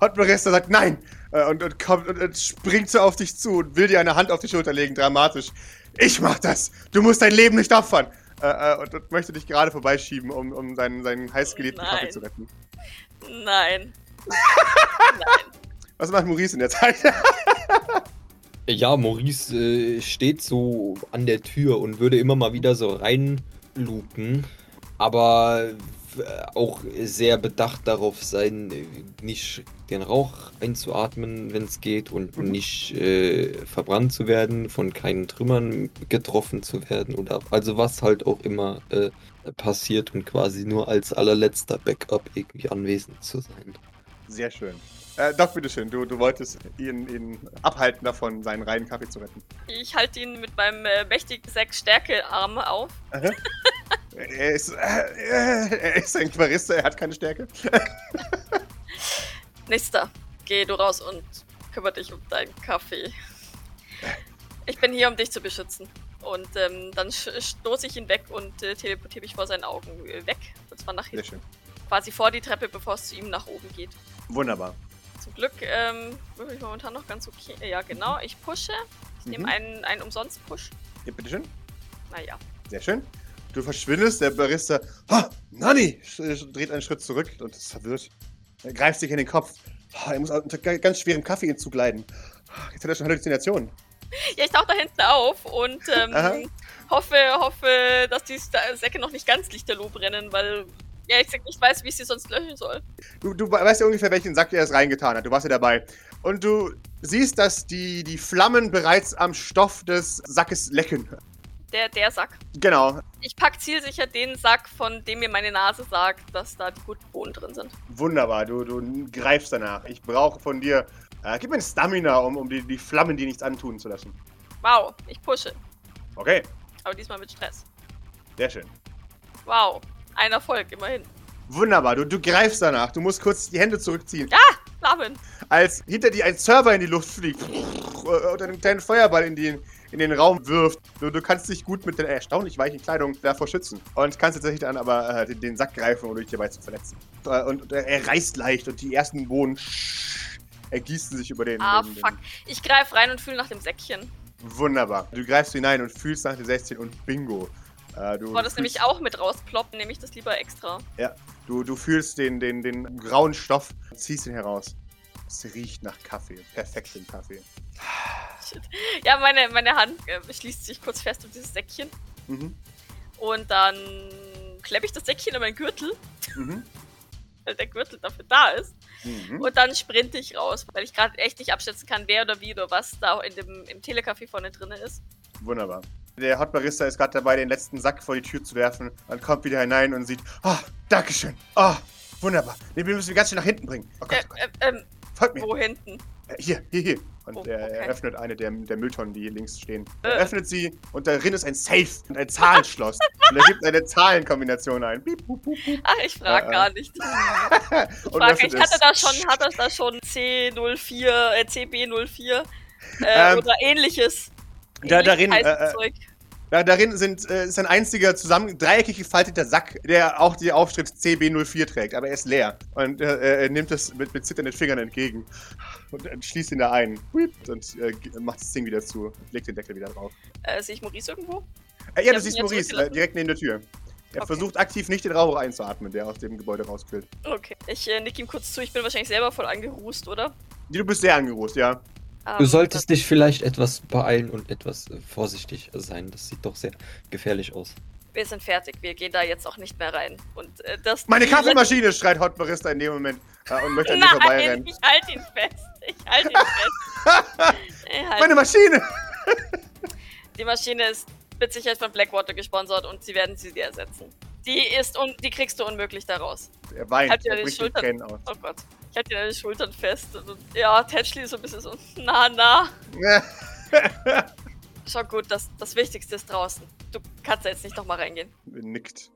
Hot Barista sagt nein äh, und, und kommt und, und springt so auf dich zu und will dir eine Hand auf die Schulter legen, dramatisch. Ich mach das! Du musst dein Leben nicht opfern! Äh, äh, und, und möchte dich gerade vorbeischieben, um, um seinen, seinen heißgeliebten. Kaffee zu retten. Nein. Nein. Was macht Maurice in der Zeit? Ja, Maurice äh, steht so an der Tür und würde immer mal wieder so reinluken, aber äh, auch sehr bedacht darauf sein, äh, nicht den Rauch einzuatmen, wenn es geht, und Mhm. nicht äh, verbrannt zu werden, von keinen Trümmern getroffen zu werden oder also was halt auch immer äh, passiert und quasi nur als allerletzter Backup irgendwie anwesend zu sein. Sehr schön. Äh, Doc, bitteschön, du, du wolltest ihn, ihn abhalten davon, seinen reinen Kaffee zu retten. Ich halte ihn mit meinem äh, mächtigen sechs Stärke-Arm auf. Er, ist, äh, er ist ein Barista, er hat keine Stärke. Nächster, geh du raus und kümmere dich um deinen Kaffee. Ich bin hier, um dich zu beschützen. Und ähm, dann stoße ich ihn weg und äh, teleportiere mich vor seinen Augen äh, weg. Und zwar nach Sehr hinten. schön. Quasi vor die Treppe, bevor es zu ihm nach oben geht. Wunderbar. Zum Glück ähm, würfel ich momentan noch ganz okay. Ja, genau. Ich pushe. Ich nehme Mhm. einen, einen Umsonst-Push. Ja, bitteschön. Naja. Sehr schön. Du verschwindest, der Barista. Ha! Nani! dreht einen Schritt zurück und ist verwirrt. Er greift sich in den Kopf. Er muss unter ga- ganz schwerem Kaffeeentzug leiden. Jetzt hat er schon Halluzinationen. Ja, ich tauche da hinten auf und ähm, hoffe, hoffe, dass die Säcke noch nicht ganz lichterloh brennen, weil ja, ich nicht weiß, wie ich sie sonst löschen soll. Du, du weißt ja ungefähr, welchen Sack er es reingetan hat. Du warst ja dabei. Und du siehst, dass die, die Flammen bereits am Stoff des Sackes lecken. Der, der Sack. Genau. Ich pack zielsicher den Sack, von dem mir meine Nase sagt, dass da die guten Bohnen drin sind. Wunderbar. Du, du greifst danach. Ich brauche von dir. Äh, gib mir ein Stamina, um, um die, die Flammen dir nichts antun zu lassen. Wow, ich pushe. Okay. Aber diesmal mit Stress. Sehr schön. Wow, ein Erfolg, immerhin. Wunderbar. Du, du greifst danach. Du musst kurz die Hände zurückziehen. Flammen. als hinter dir ein Server in die Luft fliegt und einen kleinen Feuerball in, die, in den Raum wirft. Du, du kannst dich gut mit der erstaunlich weichen Kleidung davor schützen. Und kannst tatsächlich dann aber äh, den, den Sack greifen, um dich dabei zu verletzen. Äh, und, und er reißt leicht und die ersten Bohnen ergießen sich über den. Ah, den, den fuck. Ich greife rein und fühle nach dem Säckchen. Wunderbar. Du greifst hinein und fühlst nach dem 16 und bingo. Äh, du, das fühlst- nämlich auch mit rausploppen, nehme ich das lieber extra. Du, du fühlst den, den, den grauen Stoff, ziehst ihn heraus. Es riecht nach Kaffee. Perfekten Kaffee. Shit. Ja, meine, meine Hand äh, schließt sich kurz fest um dieses Säckchen. Mhm. Und dann klemme ich das Säckchen in meinen Gürtel, Mhm. weil der Gürtel dafür da ist. Mhm. Und dann sprinte ich raus, weil ich gerade echt nicht abschätzen kann, wer oder wie oder was da in dem, im Telecafé vorne drin ist. Wunderbar. Der Hot Barista ist gerade dabei, den letzten Sack vor die Tür zu werfen. Dann kommt wieder hinein und sieht, ah, Dankeschön. Ah, wunderbar. Den müssen wir ganz schön nach hinten bringen. Oh Gott, Äh, oh Gott. äh, ähm, Folgt mir. wo hinten? Äh, Hier, hier, hier. Und Oh, er okay. er öffnet eine der, der Mülltonnen, die hier links stehen. Er Äh. öffnet sie und darin ist ein Safe und ein Zahlenschloss. und er gibt eine Zahlenkombination ein. Piep, pup, pup, pup. Ach, ich frage Äh, äh. gar nicht. und Frage, ich hatte da schon, hat das da schon C04, äh, CB04 äh, Ähm, oder ähnliches. da- Ähnliches darin, heißes äh, äh. Da, darin sind, äh, ist ein einziger zusammen dreieckig gefalteter Sack, der auch die Aufschrift CB04 trägt, aber er ist leer. Und äh, er nimmt es mit, mit zitternden Fingern entgegen und äh, schließt ihn da ein. Und äh, macht das Ding wieder zu und legt den Deckel wieder drauf. Äh, sehe ich Maurice irgendwo? Äh, ja, du siehst ja Maurice äh, direkt neben der Tür. Er Okay. versucht aktiv nicht den Rauch einzuatmen, der aus dem Gebäude rausquillt. Okay. Ich äh, nick ihm kurz zu, ich bin wahrscheinlich selber voll angerußt, oder? Du bist sehr angerußt, ja. Du Ähm, solltest dich vielleicht etwas beeilen und etwas äh, vorsichtig sein. Das sieht doch sehr gefährlich aus. Wir sind fertig, wir gehen da jetzt auch nicht mehr rein. Und äh, das. Meine Kaffeemaschine, schreit Hot Barista in dem Moment äh, und möchte an dir vorbeirennen. ich halte ihn fest. Ich halte ihn fest. Halt Meine Maschine! Die Maschine ist mit Sicherheit von Blackwater gesponsert und sie werden sie dir ersetzen. Die ist un die kriegst du unmöglich daraus. Er weint, Halt er die bricht die Schultern. Tränen aus. Oh Gott. Ich halte dir deine Schultern fest. Und, und, ja, Tetchley ist so ein bisschen so, na, na. Schon gut, das, das Wichtigste ist draußen. Du kannst da jetzt nicht nochmal reingehen. nickt.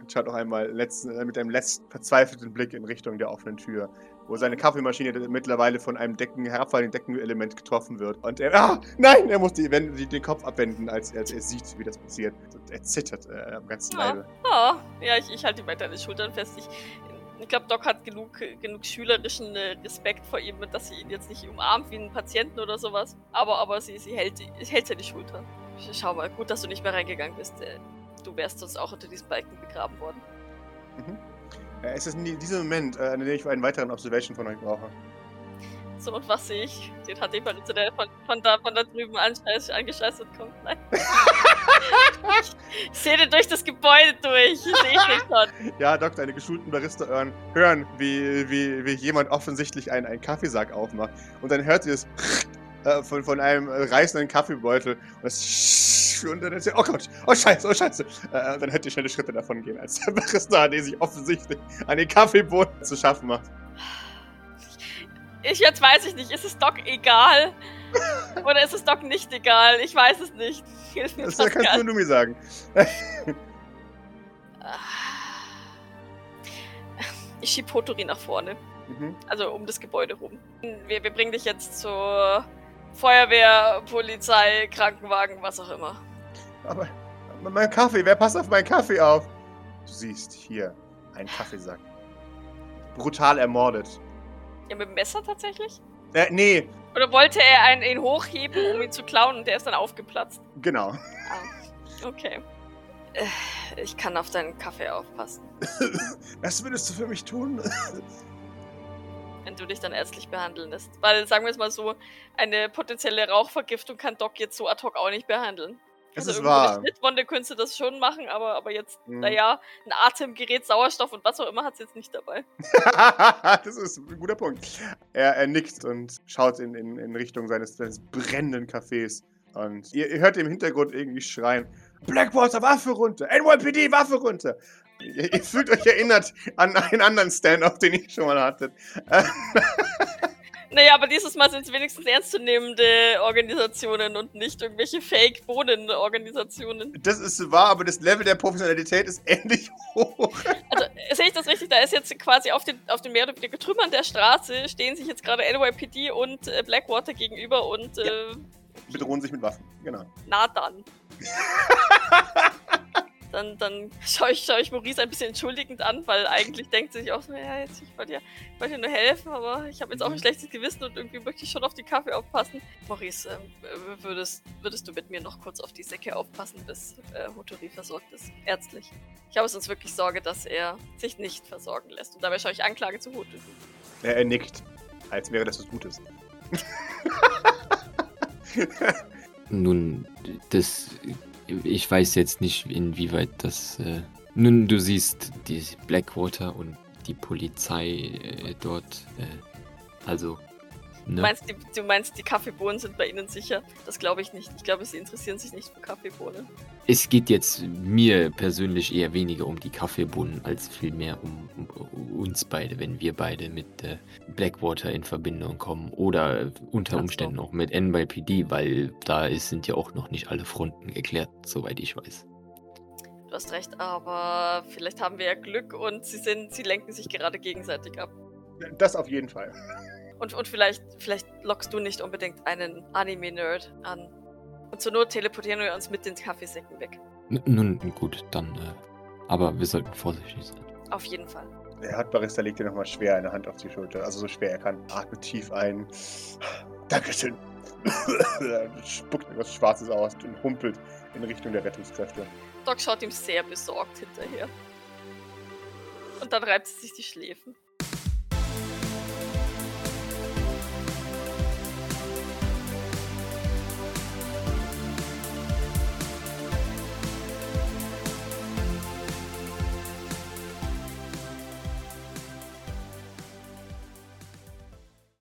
Und schaut noch einmal letzten, äh, mit einem letzten verzweifelten Blick in Richtung der offenen Tür, wo seine Kaffeemaschine mittlerweile von einem Decken, herabfallenden Deckenelement getroffen wird. Und er, ah, nein, er muss die, wenn, die, den Kopf abwenden, als, als er sieht, wie das passiert. Und er zittert äh, am ganzen Ja. Leibe. Oh, ja, ich, ich halte ihm weiter deine Schultern fest. Ich, ich glaube, Doc hat genug, genug schülerischen äh, Respekt vor ihm, dass sie ihn jetzt nicht umarmt wie einen Patienten oder sowas. Aber, aber sie, sie hält, hält seine Schultern. Schau mal, gut, dass du nicht mehr reingegangen bist. Äh, Du wärst sonst auch unter diesem Balken begraben worden. Äh, es ist in diesem Moment, an dem ich einen weiteren Observation von euch brauche. So, und was sehe ich? Den hat jemand der von, von, da, von da drüben anscheiß, angescheißert kommt. Nein. ich sehe den durch das Gebäude durch. Ich sehe ihn schon. Ja, Doc, deine geschulten Barista hören, hören wie, wie, wie jemand offensichtlich einen, einen Kaffeesack aufmacht. Und dann hört ihr es äh, von, von einem äh, reißenden Kaffeebeutel. Und, das und dann ist oh Gott, oh Scheiße, oh Scheiße. Äh, dann hört ihr schnelle Schritte davon gehen, als der Barista, der sich offensichtlich an den Kaffeeboden zu schaffen macht. Ich jetzt weiß ich nicht, ist es Doc egal? Oder ist es Doc nicht egal? Ich weiß es nicht. Das Pascal. kannst nur du mir sagen. Ich schieb Potori nach vorne. Mhm. Also um das Gebäude rum. Wir, wir bringen dich jetzt zur Feuerwehr, Polizei, Krankenwagen, was auch immer. Aber, aber mein Kaffee, wer passt auf meinen Kaffee auf? Du siehst hier einen Kaffeesack. Brutal ermordet. Ja, mit dem Messer tatsächlich? Äh, nee, Oder wollte er einen, ihn hochheben, um ihn zu klauen und der ist dann aufgeplatzt? genau. Ah, okay. Äh, Ich kann auf deinen Kaffee aufpassen. Was würdest du für mich tun? wenn du dich dann ärztlich behandeln lässt. Weil, sagen wir es mal so, eine potenzielle Rauchvergiftung kann Doc jetzt so ad hoc auch nicht behandeln. Es also ist wahr. eine Schnittwunde könntest du das schon machen, aber, aber jetzt, Mhm. naja, ein Atemgerät, Sauerstoff und was auch immer hat es jetzt nicht dabei. das ist ein guter Punkt. Er, er nickt und schaut in, in, in Richtung seines, seines brennenden Cafés. Und ihr, ihr hört im Hintergrund irgendwie schreien: Blackwater, Waffe runter! NYPD, Waffe runter! Ihr, ihr fühlt euch erinnert an einen anderen Stand-up, den ihr schon mal hattet. Naja, aber dieses Mal sind es wenigstens ernstzunehmende Organisationen und nicht irgendwelche Fake-Bohnen-Organisationen. Das ist wahr, aber das Level der Professionalität ist ähnlich hoch. Also, sehe ich das richtig? Da ist jetzt quasi auf den, auf den mehr oder weniger Trümmern der Straße stehen sich jetzt gerade NYPD und äh, Blackwater gegenüber und äh, Bedrohen sich mit Waffen, genau. na dann. dann dann schaue ich, schau ich Maurice ein bisschen entschuldigend an, weil eigentlich denkt sie sich auch so, ja, jetzt, ich wollte ja, ich wollte ja nur helfen, aber ich habe jetzt auch ein Mhm. schlechtes Gewissen und irgendwie möchte ich schon auf den Kaffee aufpassen. Maurice, äh, würdest, würdest du mit mir noch kurz auf die Säcke aufpassen, bis äh, Motori versorgt ist, ärztlich? Ich habe sonst wirklich Sorge, dass er sich nicht versorgen lässt. Und dabei schaue ich Anklage zu Hut. Er, er nickt, als wäre das was Gutes. Nun, das. Ich weiß jetzt nicht, inwieweit das. Äh, nun, du siehst die Blackwater und die Polizei äh, dort. Äh, also. Ne? Du, meinst, die, du meinst, die Kaffeebohnen sind bei ihnen sicher? Das glaube ich nicht. Ich glaube, sie interessieren sich nicht für Kaffeebohnen. Es geht jetzt mir persönlich eher weniger um die Kaffeebohnen als vielmehr um, um uns beide, wenn wir beide mit äh, Blackwater in Verbindung kommen. Oder unter Umständen auch mit NYPD, weil da ist, sind ja auch noch nicht alle Fronten geklärt, soweit ich weiß. Du hast recht, aber vielleicht haben wir ja Glück und sie sind, sie lenken sich gerade gegenseitig ab. Das auf jeden Fall. Und, und vielleicht, vielleicht lockst du nicht unbedingt einen Anime-Nerd an. Und zur Not teleportieren wir uns mit den Kaffeesäcken weg. N nun gut, dann. Äh, aber wir sollten vorsichtig sein. Auf jeden Fall. Der Hartbarista legt dir nochmal schwer eine Hand auf die Schulter. Also so schwer er kann. Atme tief ein. Dankeschön. spuckt etwas Schwarzes aus und humpelt in Richtung der Rettungskräfte. Doc schaut ihm sehr besorgt hinterher. Und dann reibt sie sich die Schläfen.